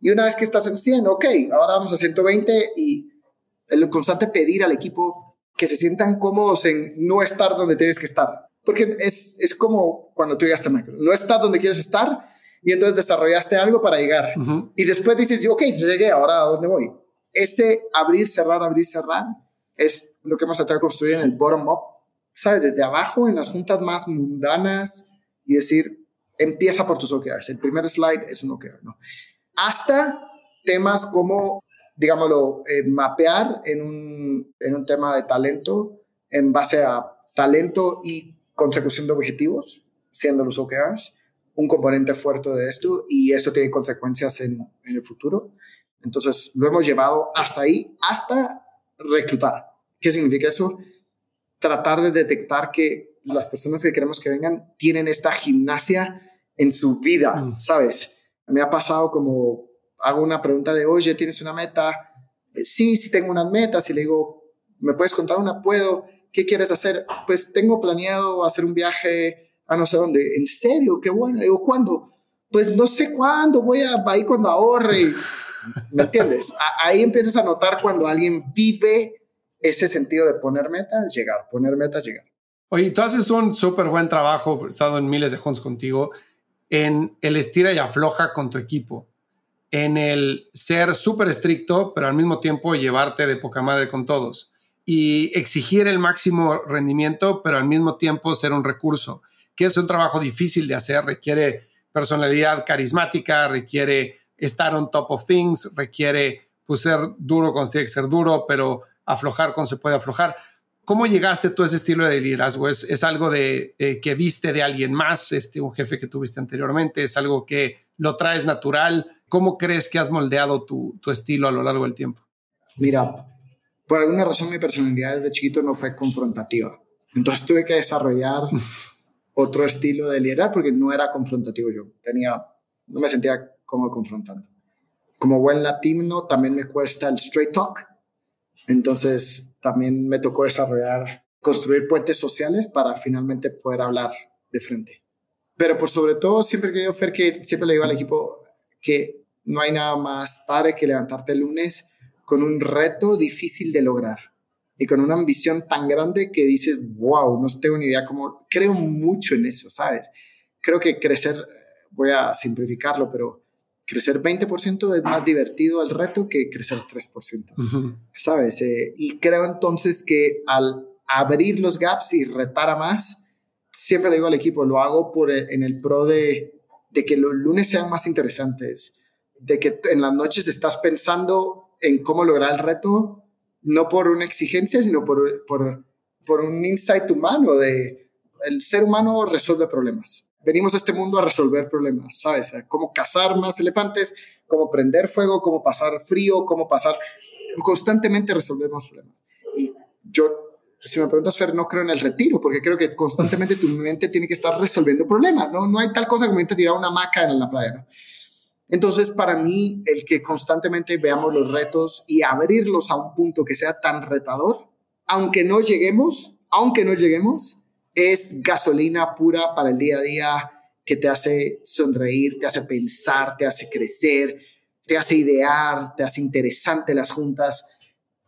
Y una vez que estás en 100, ok, ahora vamos a 120 y el constante pedir al equipo que se sientan cómodos en no estar donde tienes que estar. Porque es, es como cuando tú llegaste a Microsoft. No estás donde quieres estar y entonces desarrollaste algo para llegar. Y después dices, ok, llegué, ahora a dónde voy. Ese abrir, cerrar, abrir, cerrar es lo que hemos tratado de construir en el bottom up, ¿sabes? Desde abajo, en las juntas más mundanas y decir, empieza por tus OKRs. El primer slide es un OKR, ¿no? Hasta temas como, digámoslo, eh, mapear en un, en un tema de talento en base a talento y consecución de objetivos, siendo los OKRs, un componente fuerte de esto y eso tiene consecuencias en, en el futuro. Entonces, lo hemos llevado hasta ahí, hasta reclutar. ¿Qué significa eso? Tratar de detectar que las personas que queremos que vengan tienen esta gimnasia en su vida, mm. ¿sabes? Me ha pasado como hago una pregunta de, oye, ¿tienes una meta? Eh, sí, sí tengo unas metas y le digo, ¿me puedes contar una? Puedo. ¿qué quieres hacer? Pues tengo planeado hacer un viaje a no sé dónde. ¿En serio? Qué bueno. Digo, ¿cuándo? Pues no sé cuándo, voy a ir cuando ahorre. ¿Me entiendes? ahí empiezas a notar cuando alguien vive ese sentido de poner metas, llegar, poner metas, llegar. Oye, tú haces un súper buen trabajo, he estado en miles de hunts contigo, en el estira y afloja con tu equipo, en el ser súper estricto, pero al mismo tiempo llevarte de poca madre con todos y exigir el máximo rendimiento, pero al mismo tiempo ser un recurso, que es un trabajo difícil de hacer, requiere personalidad carismática, requiere estar on top of things, requiere pues ser duro cuando tiene que ser duro, pero aflojar cuando se puede aflojar. ¿Cómo llegaste tú a ese estilo de liderazgo? ¿Es, es algo de, eh, que viste de alguien más, este, un jefe que tuviste anteriormente? ¿Es algo que lo traes natural? ¿Cómo crees que has moldeado tu, tu estilo a lo largo del tiempo? Mira, por alguna razón mi personalidad desde chiquito no fue confrontativa. Entonces tuve que desarrollar otro estilo de liderar porque no era confrontativo yo. Tenía, no me sentía como confrontando. Como buen latino también me cuesta el straight talk. Entonces también me tocó desarrollar, construir puentes sociales para finalmente poder hablar de frente. Pero por sobre todo, siempre que yo, Fer, que siempre le digo al equipo que no hay nada más padre que levantarte el lunes con un reto difícil de lograr y con una ambición tan grande que dices, wow, no tengo ni idea cómo, creo mucho en eso, ¿sabes? Creo que crecer, voy a simplificarlo, pero crecer 20% es más divertido el reto que crecer 3%, ¿sabes? Eh, y creo entonces que al abrir los gaps y retar a más, siempre le digo al equipo, lo hago por en el pro de, de que los lunes sean más interesantes, de que en las noches estás pensando en cómo lograr el reto, no por una exigencia, sino por, por, por un insight humano de el ser humano resuelve problemas. Venimos a este mundo a resolver problemas, ¿sabes? Cómo cazar más elefantes, cómo prender fuego, cómo pasar frío, cómo pasar... Constantemente resolvemos problemas. Y yo, si me preguntas, Fer, no creo en el retiro, porque creo que constantemente tu mente tiene que estar resolviendo problemas, ¿no? No hay tal cosa como irte a tirar una maca en la playa. Entonces, para mí, el que constantemente veamos los retos y abrirlos a un punto que sea tan retador, aunque no lleguemos, aunque no lleguemos, es gasolina pura para el día a día que te hace sonreír, te hace pensar, te hace crecer, te hace idear, te hace interesante las juntas.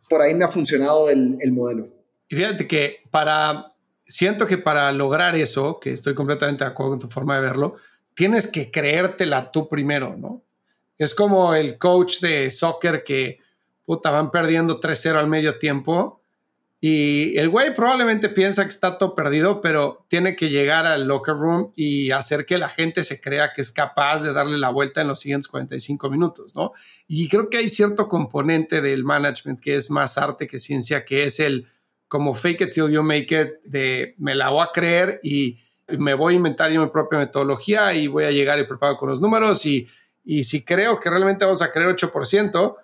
Por ahí me ha funcionado el, el modelo. Y fíjate que para, siento que para lograr eso, que estoy completamente de acuerdo con tu forma de verlo, tienes que creértela tú primero, ¿no? Es como el coach de soccer que, puta, van perdiendo 3-0 al medio tiempo y el güey probablemente piensa que está todo perdido, pero tiene que llegar al locker room y hacer que la gente se crea que es capaz de darle la vuelta en los siguientes 45 minutos, ¿no? Y creo que hay cierto componente del management que es más arte que ciencia, que es el como fake it till you make it, de me la voy a creer y me voy a inventar yo mi propia metodología y voy a llegar y preparado con los números y, y si creo que realmente vamos a creer 8%,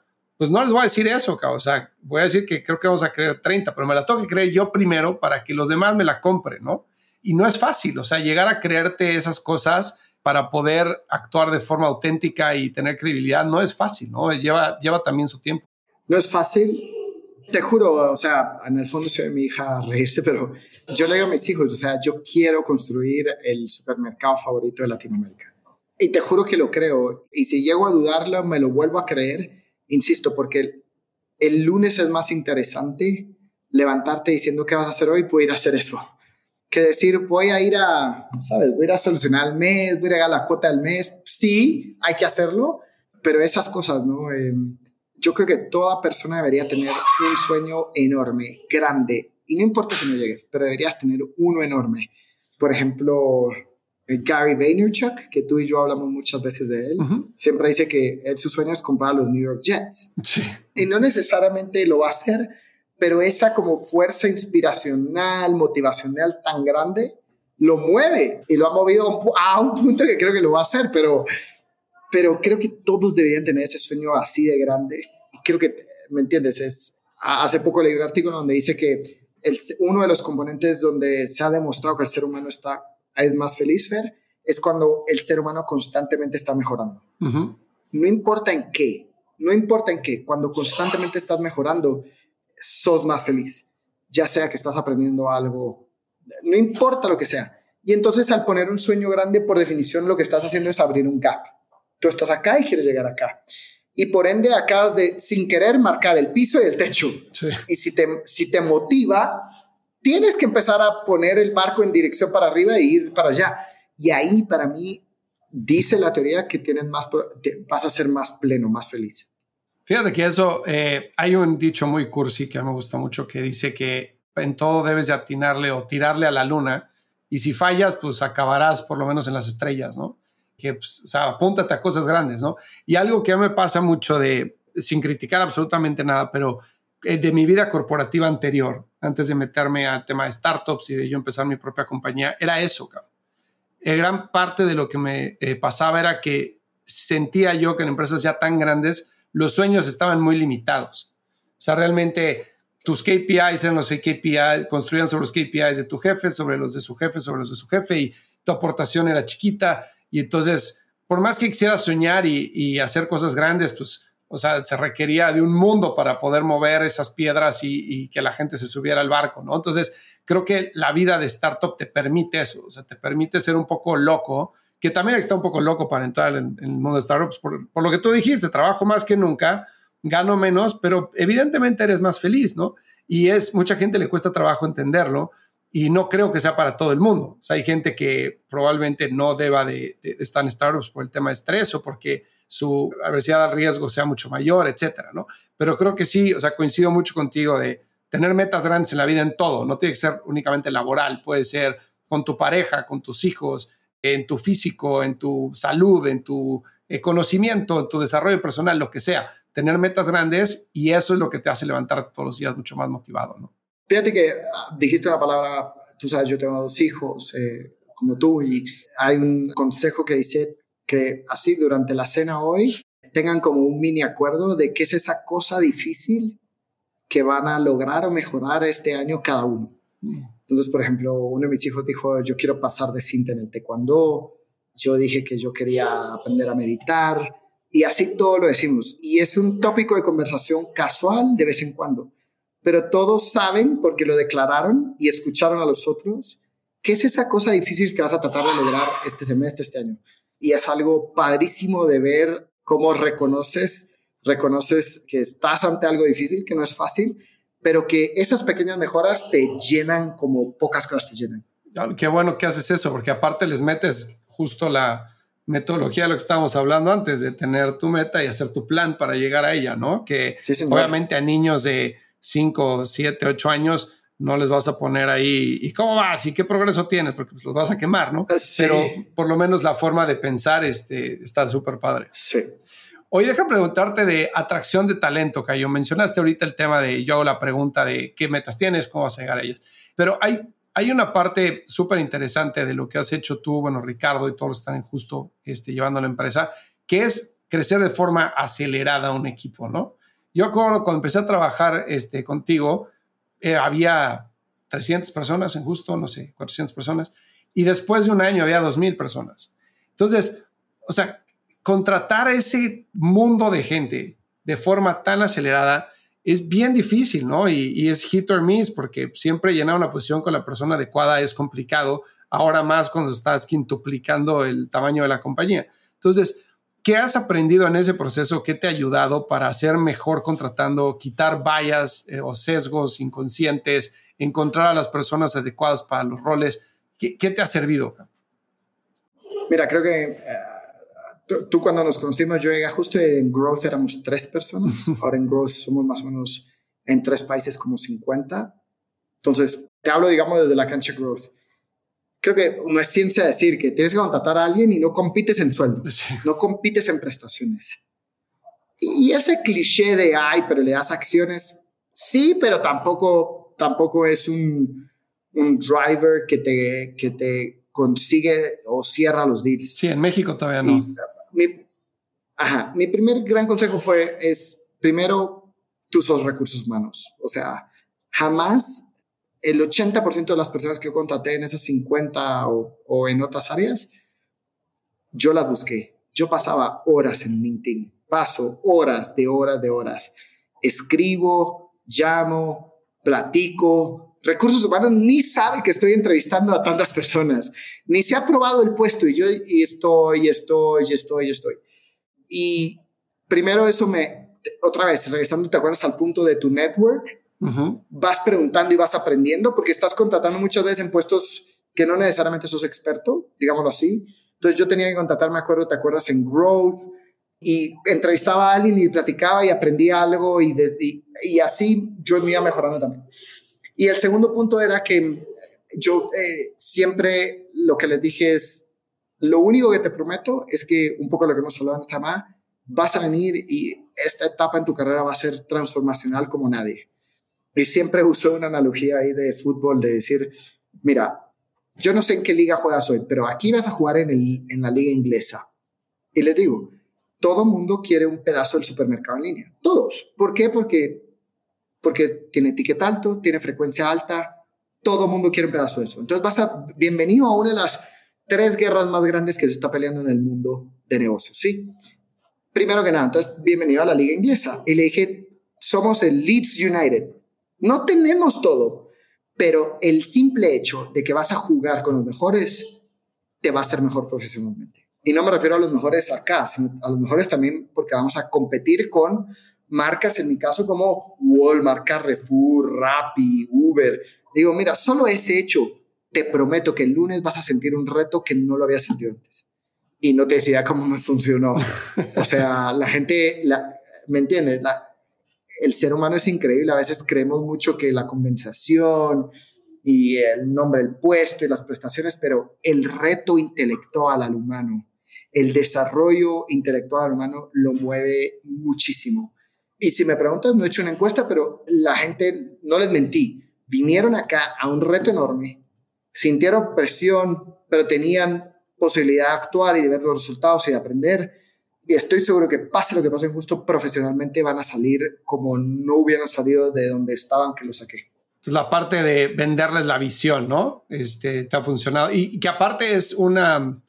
pues no les voy a decir eso, o sea, voy a decir que creo que vamos a creer 30, pero me la tengo que creer yo primero para que los demás me la compren, ¿no? Y no es fácil, o sea, llegar a creerte esas cosas para poder actuar de forma auténtica y tener credibilidad no es fácil, ¿no? Lleva, lleva también su tiempo. No es fácil, te juro, o sea, en el fondo ve mi hija reírse, pero yo le digo a mis hijos, o sea, yo quiero construir el supermercado favorito de Latinoamérica. Y te juro que lo creo. Y si llego a dudarlo, me lo vuelvo a creer, insisto, porque el, lunes es más interesante levantarte diciendo qué vas a hacer hoy, puedo ir a hacer eso. Que decir, voy a ir a, ¿sabes? Voy a ir a solucionar el mes, voy a ir a la cuota del mes. Sí, hay que hacerlo, pero esas cosas, ¿no? Eh, yo creo que toda persona debería tener un sueño enorme, grande, y no importa si no llegues, pero deberías tener uno enorme. Por ejemplo, Gary Vaynerchuk, que tú y yo hablamos muchas veces de él, siempre dice que él, su sueño es comprar los New York Jets. Y no necesariamente lo va a hacer, pero esa como fuerza inspiracional, motivacional tan grande, lo mueve y lo ha movido a un punto que creo que lo va a hacer, pero, pero creo que todos deberían tener ese sueño así de grande creo que, ¿me entiendes? Es, hace poco leí un artículo donde dice que el, uno de los componentes donde se ha demostrado que el ser humano está, es más feliz, Fer, es cuando el ser humano constantemente está mejorando. No importa en qué, no importa en qué, cuando constantemente estás mejorando, sos más feliz. Ya sea que estás aprendiendo algo, no importa lo que sea. Y entonces al poner un sueño grande, por definición, lo que estás haciendo es abrir un gap. Tú estás acá y quieres llegar acá y por ende acabas de, sin querer, marcar el piso y el techo. Y si te, si te motiva, tienes que empezar a poner el barco en dirección para arriba e ir para allá. Y ahí, para mí, dice la teoría que tienes más, vas a ser más pleno, más feliz. Fíjate que eso, eh, hay un dicho muy cursi que me gusta mucho que dice que en todo debes de atinarle o tirarle a la luna y si fallas, pues acabarás por lo menos en las estrellas, ¿no? que, pues, o sea, apúntate a cosas grandes, ¿no? Y algo que me pasa mucho de, sin criticar absolutamente nada, pero eh, de mi vida corporativa anterior, antes de meterme al tema de startups y de yo empezar mi propia compañía, era eso, cabrón. Eh, gran parte de lo que me eh, pasaba era que sentía yo que en empresas ya tan grandes los sueños estaban muy limitados. O sea, realmente tus KPIs eran los KPIs, construían sobre los KPIs de tu jefe, sobre los de su jefe, sobre los de su jefe y tu aportación era chiquita y entonces, por más que quisieras soñar y, hacer cosas grandes, pues, o sea, se requería de un mundo para poder mover esas piedras y, y que la gente se subiera al barco, ¿no? Entonces, creo que la vida de startup te permite eso, o sea, te permite ser un poco loco, que también está un poco loco para entrar en, el mundo de startups, por, por, lo que tú dijiste, trabajo más que nunca, gano menos, pero evidentemente eres más feliz, ¿no? Y es, mucha gente le cuesta trabajo entenderlo y no creo que sea para todo el mundo. O sea, hay gente que probablemente no deba de, de, estar en startups por el tema de estrés o porque su adversidad al riesgo sea mucho mayor, etcétera, ¿no? Pero creo que sí, o sea, coincido mucho contigo de tener metas grandes en la vida en todo, no tiene que ser únicamente laboral, puede ser con tu pareja, con tus hijos, en tu físico, en tu salud, en tu eh, conocimiento, en tu desarrollo personal, lo que sea. Tener metas grandes y eso es lo que te hace levantar todos los días mucho más motivado, ¿no? Fíjate que ah, dijiste una palabra, tú sabes, yo tengo dos hijos eh, como tú y hay un consejo que dice que así durante la cena hoy tengan como un mini acuerdo de qué es esa cosa difícil que van a lograr o mejorar este año cada uno. Entonces, por ejemplo, uno de mis hijos dijo, yo quiero pasar de cinta en el taekwondo, yo dije que yo quería aprender a meditar, y así todo lo decimos. Y es un tópico de conversación casual de vez en cuando, pero todos saben, porque lo declararon y escucharon a los otros, qué es esa cosa difícil que vas a tratar de lograr este semestre, este año. Y es algo padrísimo de ver cómo reconoces reconoces que estás ante algo difícil, que no es fácil, pero que esas pequeñas mejoras te llenan como pocas cosas te llenan. Qué bueno que haces eso, porque aparte les metes justo la metodología de lo que estábamos hablando antes, de tener tu meta y hacer tu plan para llegar a ella, ¿no? Que obviamente a niños de 5, 7, 8 años no les vas a poner ahí, ¿y cómo vas? ¿Y qué progreso tienes? Porque pues, los vas a quemar, ¿no? Pero por lo menos la forma de pensar este, está súper padre. Sí. Oye, deja preguntarte de atracción de talento, Cayo. Mencionaste ahorita el tema de, yo hago la pregunta de qué metas tienes, cómo vas a llegar a ellas. Pero hay, hay una parte súper interesante de lo que has hecho tú, bueno, Ricardo y todos los que están justo este, llevando la empresa, que es crecer de forma acelerada un equipo, ¿no? Yo cuando, cuando empecé a trabajar este, contigo, eh, había 300 personas en justo, no sé, 400 personas, y después de un año había 2.000 personas. Entonces, o sea, contratar ese mundo de gente de forma tan acelerada es bien difícil, ¿no? Y, es hit or miss porque siempre llenar una posición con la persona adecuada es complicado, ahora más cuando estás quintuplicando el tamaño de la compañía. Entonces, ¿qué has aprendido en ese proceso? ¿Qué te ha ayudado para ser mejor contratando, quitar vallas eh, o sesgos inconscientes, encontrar a las personas adecuadas para los roles? ¿Qué, te ha servido? Mira, creo que... Eh, tú, cuando nos conocimos, yo llegué justo en Growth, éramos tres personas. Ahora en Growth somos más o menos en tres países como 50. Entonces, te hablo, digamos, desde la cancha Growth. Creo que no es ciencia decir que tienes que contratar a alguien y no compites en sueldo, no compites en prestaciones. Y ese cliché de, ay, pero le das acciones, sí, pero tampoco, tampoco es un, un driver que te, que te consigue o cierra los deals. Sí, en México todavía no mi, ajá, mi primer gran consejo fue, es primero, tus recursos humanos. O sea, jamás el 80% de las personas que yo contraté en esas 50 o, en otras áreas, yo las busqué. Yo pasaba horas en LinkedIn, paso horas de horas de horas. Escribo, llamo, platico. Recursos humanos ni sabe que estoy entrevistando a tantas personas, ni se ha probado el puesto y yo y estoy, estoy, estoy, estoy. Y primero eso me, otra vez, regresando, ¿te acuerdas al punto de tu network? Vas preguntando y vas aprendiendo porque estás contratando muchas veces en puestos que no necesariamente sos experto, digámoslo así. Entonces yo tenía que contratar, me acuerdo, ¿te acuerdas? En Growth y entrevistaba a alguien y platicaba y aprendía algo y, y, así yo me iba mejorando también. Y el segundo punto era que yo eh, siempre lo que les dije es, lo único que te prometo es que, un poco lo que hemos hablado en esta más, vas a venir y esta etapa en tu carrera va a ser transformacional como nadie. Y siempre uso una analogía ahí de fútbol de decir, mira, yo no sé en qué liga juegas hoy, pero aquí vas a jugar en, el, en la liga inglesa. Y les digo, todo mundo quiere un pedazo del supermercado en línea. Todos. ¿Por qué? Porque, porque tiene etiqueta alto, tiene frecuencia alta. Todo mundo quiere un pedazo de eso. Entonces vas a, bienvenido a una de las tres guerras más grandes que se está peleando en el mundo de negocios, ¿sí? Primero que nada, entonces, bienvenido a la liga inglesa. Y le dije, somos el Leeds United. No tenemos todo, pero el simple hecho de que vas a jugar con los mejores te va a hacer mejor profesionalmente. Y no me refiero a los mejores acá, sino a los mejores también porque vamos a competir con marcas, en mi caso, como Walmart, Carrefour, Rappi, Uber. Digo, mira, solo ese hecho, te prometo que el lunes vas a sentir un reto que no lo había sentido antes. Y no te decía cómo me funcionó. O sea, la gente, la, ¿me entiendes? La, el ser humano es increíble. A veces creemos mucho que la compensación y el nombre del puesto y las prestaciones, pero el reto intelectual al humano, el desarrollo intelectual al humano lo mueve muchísimo. Y si me preguntas, no he hecho una encuesta, pero la gente, no les mentí, vinieron acá a un reto enorme, sintieron presión, pero tenían posibilidad de actuar y de ver los resultados y de aprender y estoy seguro que pase lo que pase justo profesionalmente van a salir como no hubieran salido de donde estaban que lo saqué. La parte de venderles la visión, ¿no? Este, te ha funcionado. Y, que aparte es una,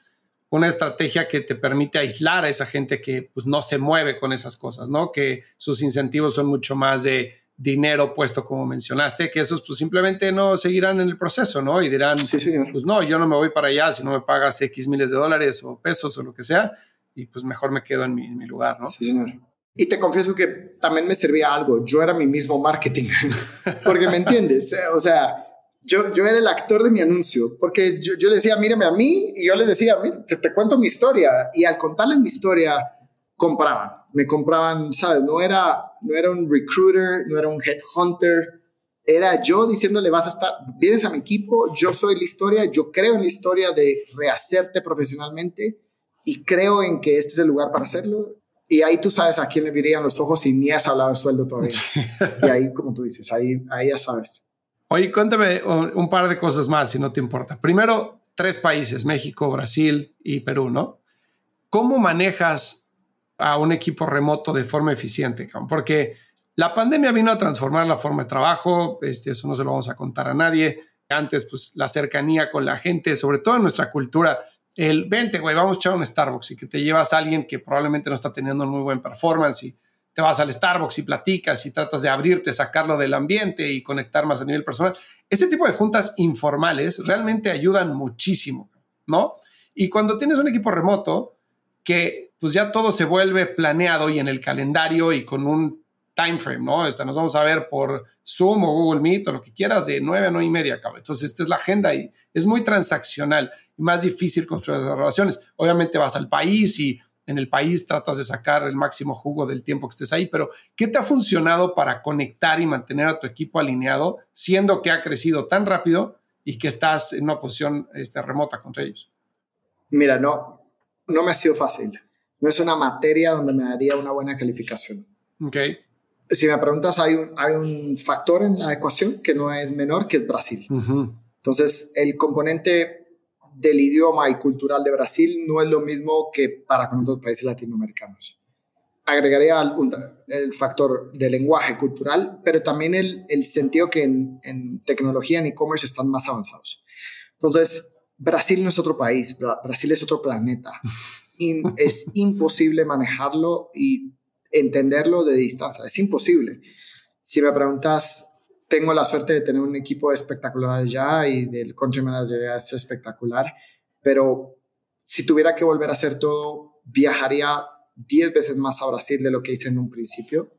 una estrategia que te permite aislar a esa gente que pues, no se mueve con esas cosas, ¿no? Que sus incentivos son mucho más de dinero puesto, como mencionaste, que esos pues simplemente no seguirán en el proceso, ¿no? Y dirán, sí, señor. pues no, yo no me voy para allá si no me pagas X miles de dólares o pesos o lo que sea y pues mejor me quedo en mi, en mi lugar, ¿no? Sí, señor. Y te confieso que también me servía algo. Yo era mi mismo marketing. porque me entiendes. O sea, yo, yo era el actor de mi anuncio. Porque yo, yo le decía, mírame a mí. Y yo les decía, mira, te, te, cuento mi historia. Y al contarles mi historia, compraban. Me compraban, ¿sabes? No era, no era un recruiter, no era un headhunter. Era yo diciéndole, vas a estar, vienes a mi equipo, yo soy la historia, yo creo en la historia de rehacerte profesionalmente y creo en que este es el lugar para hacerlo. Y ahí tú sabes a quién le dirían los ojos y ni has hablado de sueldo todavía. y ahí, como tú dices, ahí, ahí ya sabes. Oye, cuéntame un par de cosas más, si no te importa. Primero, tres países, México, Brasil y Perú, ¿no? ¿Cómo manejas a un equipo remoto de forma eficiente? Porque la pandemia vino a transformar la forma de trabajo, este, eso no se lo vamos a contar a nadie. Antes, pues la cercanía con la gente, sobre todo en nuestra cultura, el vente, güey, vamos a echar un Starbucks y que te llevas a alguien que probablemente no está teniendo un muy buen performance y te vas al Starbucks y platicas y tratas de abrirte, sacarlo del ambiente y conectar más a nivel personal. Ese tipo de juntas informales realmente ayudan muchísimo, ¿no? Y cuando tienes un equipo remoto, que pues ya todo se vuelve planeado y en el calendario y con un time frame, ¿no? Esta, nos vamos a ver por Zoom o Google Meet o lo que quieras de 9 a 9 y media, cabrón. Entonces, esta es la agenda y es muy transaccional y más difícil construir esas relaciones. Obviamente vas al país y en el país tratas de sacar el máximo jugo del tiempo que estés ahí, pero ¿qué te ha funcionado para conectar y mantener a tu equipo alineado, siendo que ha crecido tan rápido y que estás en una posición este, remota contra ellos? Mira, no, no me ha sido fácil. No es una materia donde me daría una buena calificación. Ok si me preguntas, hay un, hay un factor en la ecuación que no es menor, que es Brasil. Entonces, el componente del idioma y cultural de Brasil no es lo mismo que para con otros países latinoamericanos. Agregaría el, factor de lenguaje cultural, pero también el, el sentido que en, en tecnología, en e-commerce, están más avanzados. Entonces, Brasil no es otro país, Brasil es otro planeta. y es imposible manejarlo y entenderlo de distancia. Es imposible. Si me preguntas, tengo la suerte de tener un equipo espectacular ya y del country manager es espectacular, pero si tuviera que volver a hacer todo, viajaría 10 veces más a Brasil de lo que hice en un principio.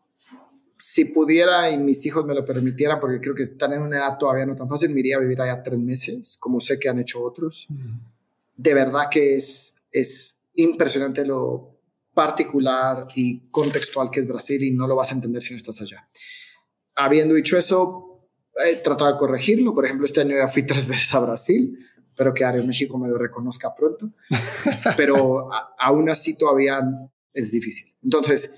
Si pudiera y mis hijos me lo permitieran, porque creo que están en una edad todavía no tan fácil, me iría a vivir allá tres meses, como sé que han hecho otros. De verdad que es, es impresionante lo particular y contextual que es Brasil y no lo vas a entender si no estás allá. Habiendo dicho eso, he tratado de corregirlo. Por ejemplo, este año ya fui tres veces a Brasil, pero que Área México me lo reconozca pronto. pero aún así todavía es difícil. Entonces,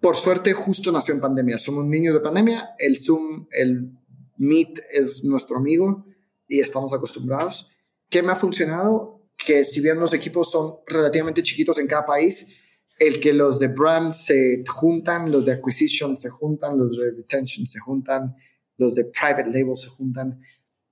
por suerte, justo nació en pandemia. Somos niños de pandemia. El Zoom, el Meet es nuestro amigo y estamos acostumbrados. ¿Qué me ha funcionado? Que si bien los equipos son relativamente chiquitos en cada país, el que los de brand se juntan, los de acquisition se juntan, los de retention se juntan, los de private label se juntan.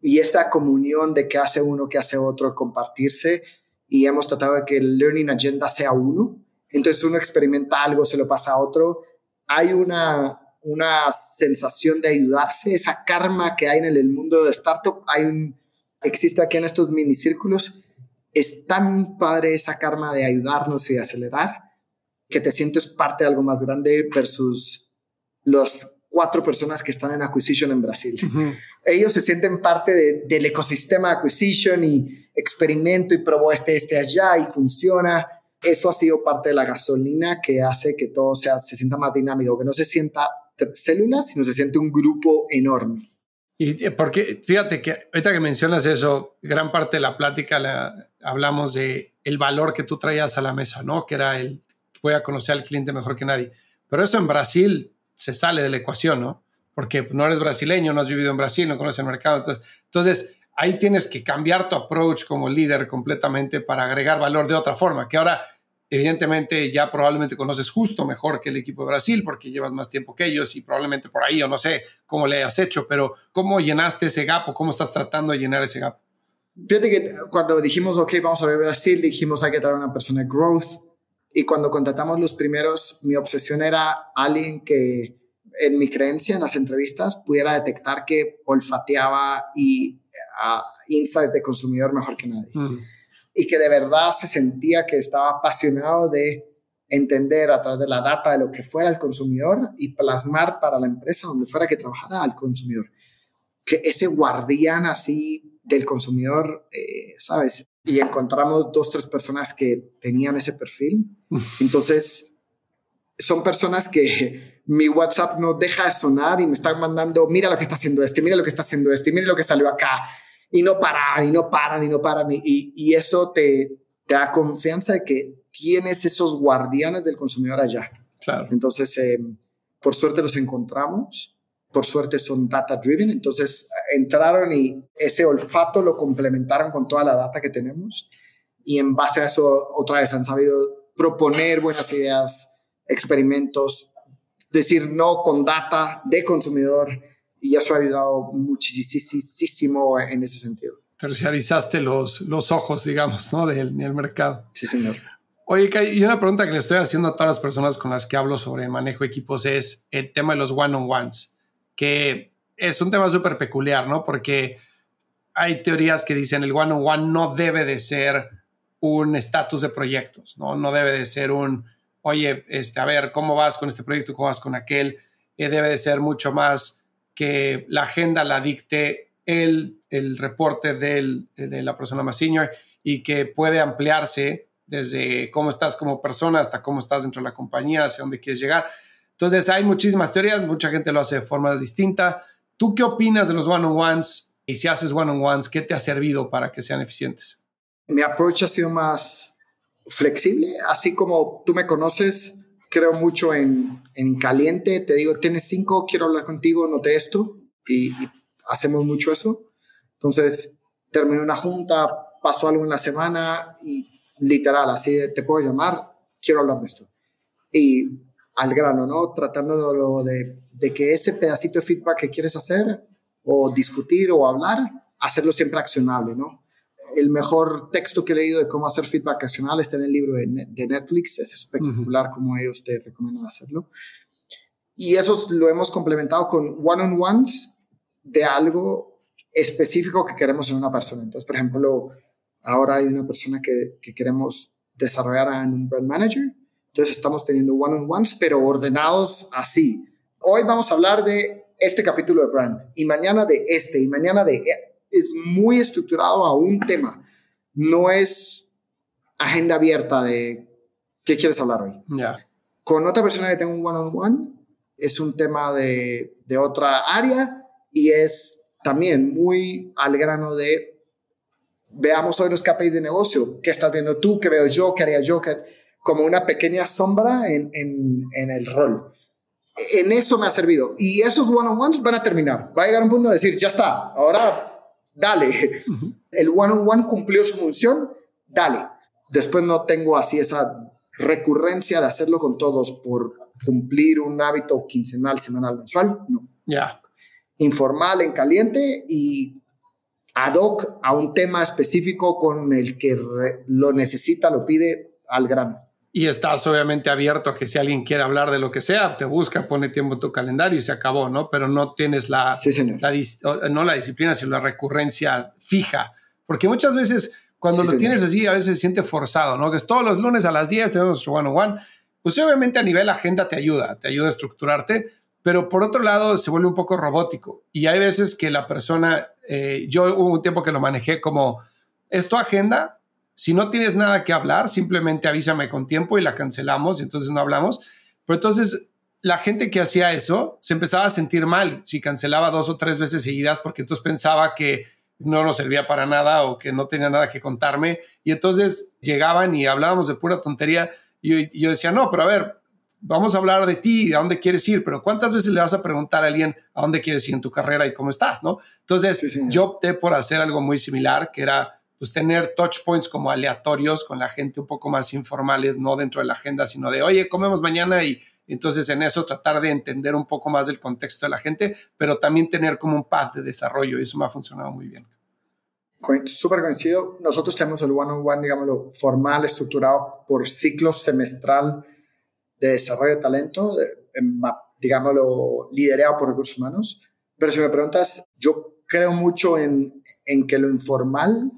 Y esta comunión de qué hace uno, qué hace otro, compartirse. Y hemos tratado de que el learning agenda sea uno. Entonces uno experimenta algo, se lo pasa a otro. Hay una, una sensación de ayudarse, esa karma que hay en el mundo de startup. Hay un, existe aquí en estos minicírculos. Es tan padre esa karma de ayudarnos y acelerar que te sientes parte de algo más grande versus los cuatro personas que están en acquisition en Brasil. Ellos se sienten parte del ecosistema de acquisition y experimento y probó este, este allá y funciona. Eso ha sido parte de la gasolina que hace que todo sea, se sienta más dinámico, que no se sienta células, sino se siente un grupo enorme. Y porque fíjate que ahorita que mencionas eso, gran parte de la plática la, hablamos de el valor que tú traías a la mesa, ¿no? Que era el voy a conocer al cliente mejor que nadie. Pero eso en Brasil se sale de la ecuación, ¿no? Porque no eres brasileño, no has vivido en Brasil, no conoces el mercado. Entonces, entonces ahí tienes que cambiar tu approach como líder completamente para agregar valor de otra forma, que ahora evidentemente ya probablemente conoces justo mejor que el equipo de Brasil porque llevas más tiempo que ellos y probablemente por ahí o no sé cómo le has hecho, pero ¿cómo llenaste ese gap o cómo estás tratando de llenar ese gap? Fíjate que cuando dijimos, ok, vamos a ver Brasil, dijimos hay que traer una persona de growth, y cuando contratamos los primeros, mi obsesión era alguien que, en mi creencia, en las entrevistas, pudiera detectar que olfateaba y uh, insights de consumidor mejor que nadie. Mm. Y que de verdad se sentía que estaba apasionado de entender a través de la data de lo que fuera el consumidor y plasmar para la empresa donde fuera que trabajara al consumidor. Que ese guardián así del consumidor, eh, ¿sabes? Y encontramos dos, tres personas que tenían ese perfil. Entonces, son personas que mi WhatsApp no deja de sonar y me están mandando, mira lo que está haciendo este, mira lo que está haciendo este, mira lo que salió acá. Y no paran, y no paran, y no paran. Y, y eso te, te, da confianza de que tienes esos guardianes del consumidor allá. Claro. Entonces, eh, por suerte los encontramos por suerte son data driven, entonces entraron y ese olfato lo complementaron con toda la data que tenemos y en base a eso otra vez han sabido proponer buenas ideas, experimentos, decir no con data de consumidor y eso ha ayudado muchísimo en ese sentido. Terciarizaste los, los ojos, digamos, ¿no? Del, del mercado. Sí, señor. Oye, y una pregunta que le estoy haciendo a todas las personas con las que hablo sobre manejo de equipos es el tema de los one-on-ones que es un tema súper peculiar, ¿no? Porque hay teorías que dicen el one-on-one no debe de ser un estatus de proyectos, ¿no? No debe de ser un, oye, este, a ver, ¿cómo vas con este proyecto? ¿Cómo vas con aquel? Eh, debe de ser mucho más que la agenda la dicte el, el reporte del, de la persona más senior y que puede ampliarse desde cómo estás como persona hasta cómo estás dentro de la compañía, hacia dónde quieres llegar. Entonces hay muchísimas teorías, mucha gente lo hace de forma distinta. ¿Tú qué opinas de los one-on-ones? Y si haces one-on-ones, ¿qué te ha servido para que sean eficientes? Mi approach ha sido más flexible, así como tú me conoces, creo mucho en, en caliente, te digo, tienes cinco, quiero hablar contigo, noté esto, y, y hacemos mucho eso. Entonces, terminé una junta, pasó algo en la semana y literal, así te puedo llamar, quiero hablar de esto. Y al grano, ¿no? Tratándolo de, de que ese pedacito de feedback que quieres hacer o discutir o hablar, hacerlo siempre accionable, ¿no? El mejor texto que he leído de cómo hacer feedback accionable está en el libro de, Netflix, es espectacular como ellos te recomiendan hacerlo. Y eso lo hemos complementado con one-on-ones de algo específico que queremos en una persona. Entonces, por ejemplo, ahora hay una persona que, que queremos desarrollar en un brand manager entonces estamos teniendo one-on-ones, pero ordenados así. Hoy vamos a hablar de este capítulo de brand y mañana de este y mañana de... E, es muy estructurado a un tema. No es agenda abierta de qué quieres hablar hoy. Ya. Con otra persona que tengo un one-on-one es un tema de, de otra área y es también muy al grano de veamos hoy los KPIs de negocio. ¿Qué estás viendo tú? ¿Qué veo yo? ¿Qué haría yo? ¿Qué como una pequeña sombra en, en, el rol. En eso me ha servido. Y esos one-on-ones van a terminar. Va a llegar un punto de decir, ya está, ahora dale. El one-on-one cumplió su función, dale. Después no tengo así esa recurrencia de hacerlo con todos por cumplir un hábito quincenal, semanal, mensual. No. Ya. Informal, en caliente y ad hoc a un tema específico con el que lo necesita, lo pide al grano. Y estás obviamente abierto a que si alguien quiere hablar de lo que sea, te busca, pone tiempo en tu calendario y se acabó, ¿no? Pero no tienes la, no la disciplina, sino la recurrencia fija. Porque muchas veces cuando lo tienes así, a veces se siente forzado, ¿no? Que es todos los lunes a las 10 tenemos nuestro one-on-one. Pues obviamente a nivel agenda te ayuda, te ayuda a estructurarte, pero por otro lado se vuelve un poco robótico. Y hay veces que la persona, eh, yo hubo un tiempo que lo manejé como, es tu agenda, si no tienes nada que hablar, simplemente avísame con tiempo y la cancelamos y entonces no hablamos. Pero entonces la gente que hacía eso se empezaba a sentir mal si cancelaba dos o tres veces seguidas porque entonces pensaba que no nos servía para nada o que no tenía nada que contarme. Y entonces llegaban y hablábamos de pura tontería. Y yo, decía, no, pero a ver, vamos a hablar de ti, a dónde quieres ir, pero ¿cuántas veces le vas a preguntar a alguien a dónde quieres ir en tu carrera y cómo estás, no? Entonces, yo opté por hacer algo muy similar, que era pues tener touch points como aleatorios con la gente un poco más informales, no dentro de la agenda, sino de, oye, comemos mañana y entonces en eso tratar de entender un poco más del contexto de la gente, pero también tener como un path de desarrollo y eso me ha funcionado muy bien. Súper coincido. Nosotros tenemos el one-on-one, digámoslo, formal, estructurado por ciclos semestral de desarrollo de talento, digámoslo, liderado por recursos humanos. Pero si me preguntas, yo creo mucho en, en que lo informal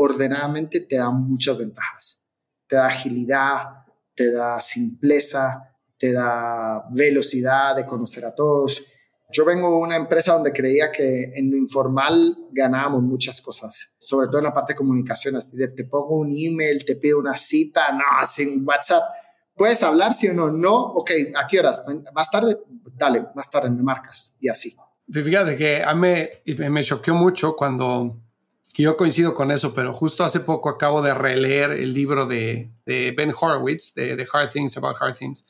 ordenadamente te da muchas ventajas. Te da agilidad, te da simpleza, te da velocidad de conocer a todos. Yo vengo de una empresa donde creía que en lo informal ganábamos muchas cosas, sobre todo en la parte de comunicación. Así de, te pongo un email, te pido una cita, no, sin WhatsApp. ¿Puedes hablar, sí o no? No, ok, ¿a qué horas? Más tarde, dale, más tarde me marcas y así. Fíjate que a mí me choqueó mucho cuando que yo coincido con eso, pero justo hace poco acabo de releer el libro de, Ben Horowitz, de Hard Things About Hard Things,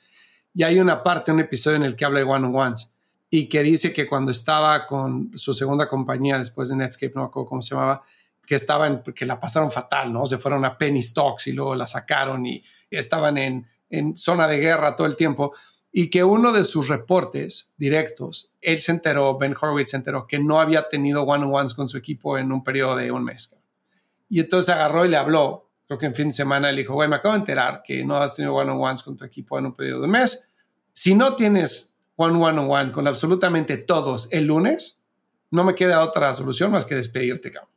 y hay una parte, un episodio en el que habla de one-on-ones y que dice que cuando estaba con su segunda compañía después de Netscape, no me acuerdo cómo se llamaba, que estaban, que la pasaron fatal, ¿no? Se fueron a Penny Stocks y luego la sacaron y estaban en, en zona de guerra todo el tiempo y que uno de sus reportes directos, él se enteró, Ben Horowitz se enteró que no había tenido one-on-ones con su equipo en un periodo de un mes. Y entonces agarró y le habló, creo que en fin de semana, le dijo, güey, me acabo de enterar que no has tenido one-on-ones con tu equipo en un periodo de un mes. Si no tienes one one-on-one con absolutamente todos el lunes, no me queda otra solución más que despedirte, cabrón.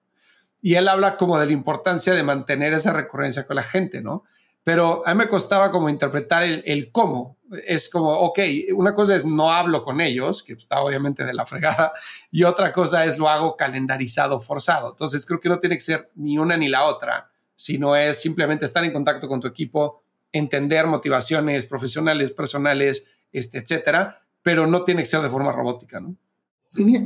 Y él habla como de la importancia de mantener esa recurrencia con la gente, ¿no? Pero a mí me costaba como interpretar el, cómo. Es como, ok, una cosa es no hablo con ellos, que está obviamente de la fregada, y otra cosa es lo hago calendarizado, forzado. Entonces creo que no tiene que ser ni una ni la otra, sino es simplemente estar en contacto con tu equipo, entender motivaciones profesionales, personales, este, etcétera, pero no tiene que ser de forma robótica, ¿no?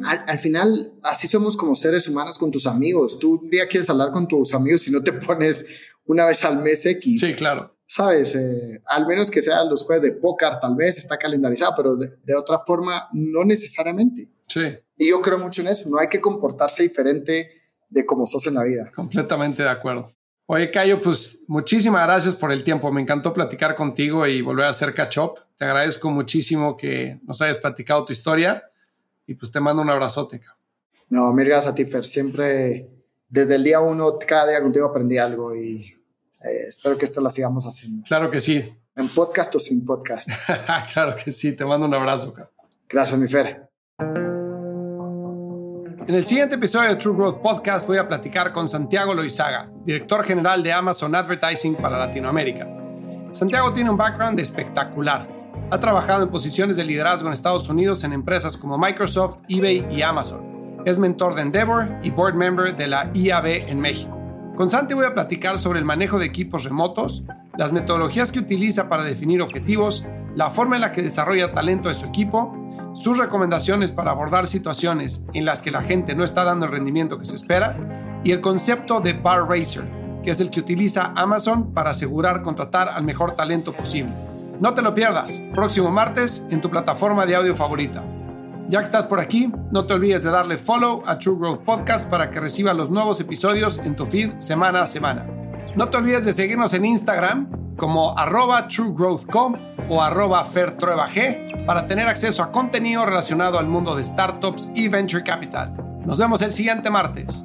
al, al, final, así somos como seres humanos con tus amigos. Tú un día quieres hablar con tus amigos y no te pones una vez al mes X. Sí, claro. Sabes, eh, al menos que sean los jueves de póker, tal vez está calendarizado, pero de, otra forma, no necesariamente. Sí. Y yo creo mucho en eso. No hay que comportarse diferente de como sos en la vida. Completamente de acuerdo. Oye, Cayo, pues muchísimas gracias por el tiempo. Me encantó platicar contigo y volver a hacer catch up. Te agradezco muchísimo que nos hayas platicado tu historia y pues te mando un abrazote. No, mil gracias a ti, Fer. Siempre, desde el día uno, cada día contigo aprendí algo y eh, espero que esto lo sigamos haciendo. Claro que sí. En podcast o sin podcast. claro que sí, te mando un abrazo. Gracias, mi Fer. En el siguiente episodio de True Growth Podcast voy a platicar con Santiago Loizaga, director general de Amazon Advertising para Latinoamérica. Santiago tiene un background espectacular. Ha trabajado en posiciones de liderazgo en Estados Unidos en empresas como Microsoft, eBay y Amazon. Es mentor de Endeavor y board member de la IAB en México. Con Santi voy a platicar sobre el manejo de equipos remotos, las metodologías que utiliza para definir objetivos, la forma en la que desarrolla talento de su equipo, sus recomendaciones para abordar situaciones en las que la gente no está dando el rendimiento que se espera y el concepto de bar racer, que es el que utiliza Amazon para asegurar contratar al mejor talento posible. No te lo pierdas, próximo martes en tu plataforma de audio favorita. Ya que estás por aquí, no te olvides de darle follow a True Growth Podcast para que reciba los nuevos episodios en tu feed semana a semana. No te olvides de seguirnos en Instagram como arroba truegrowthcom o arroba G para tener acceso a contenido relacionado al mundo de startups y venture capital. Nos vemos el siguiente martes.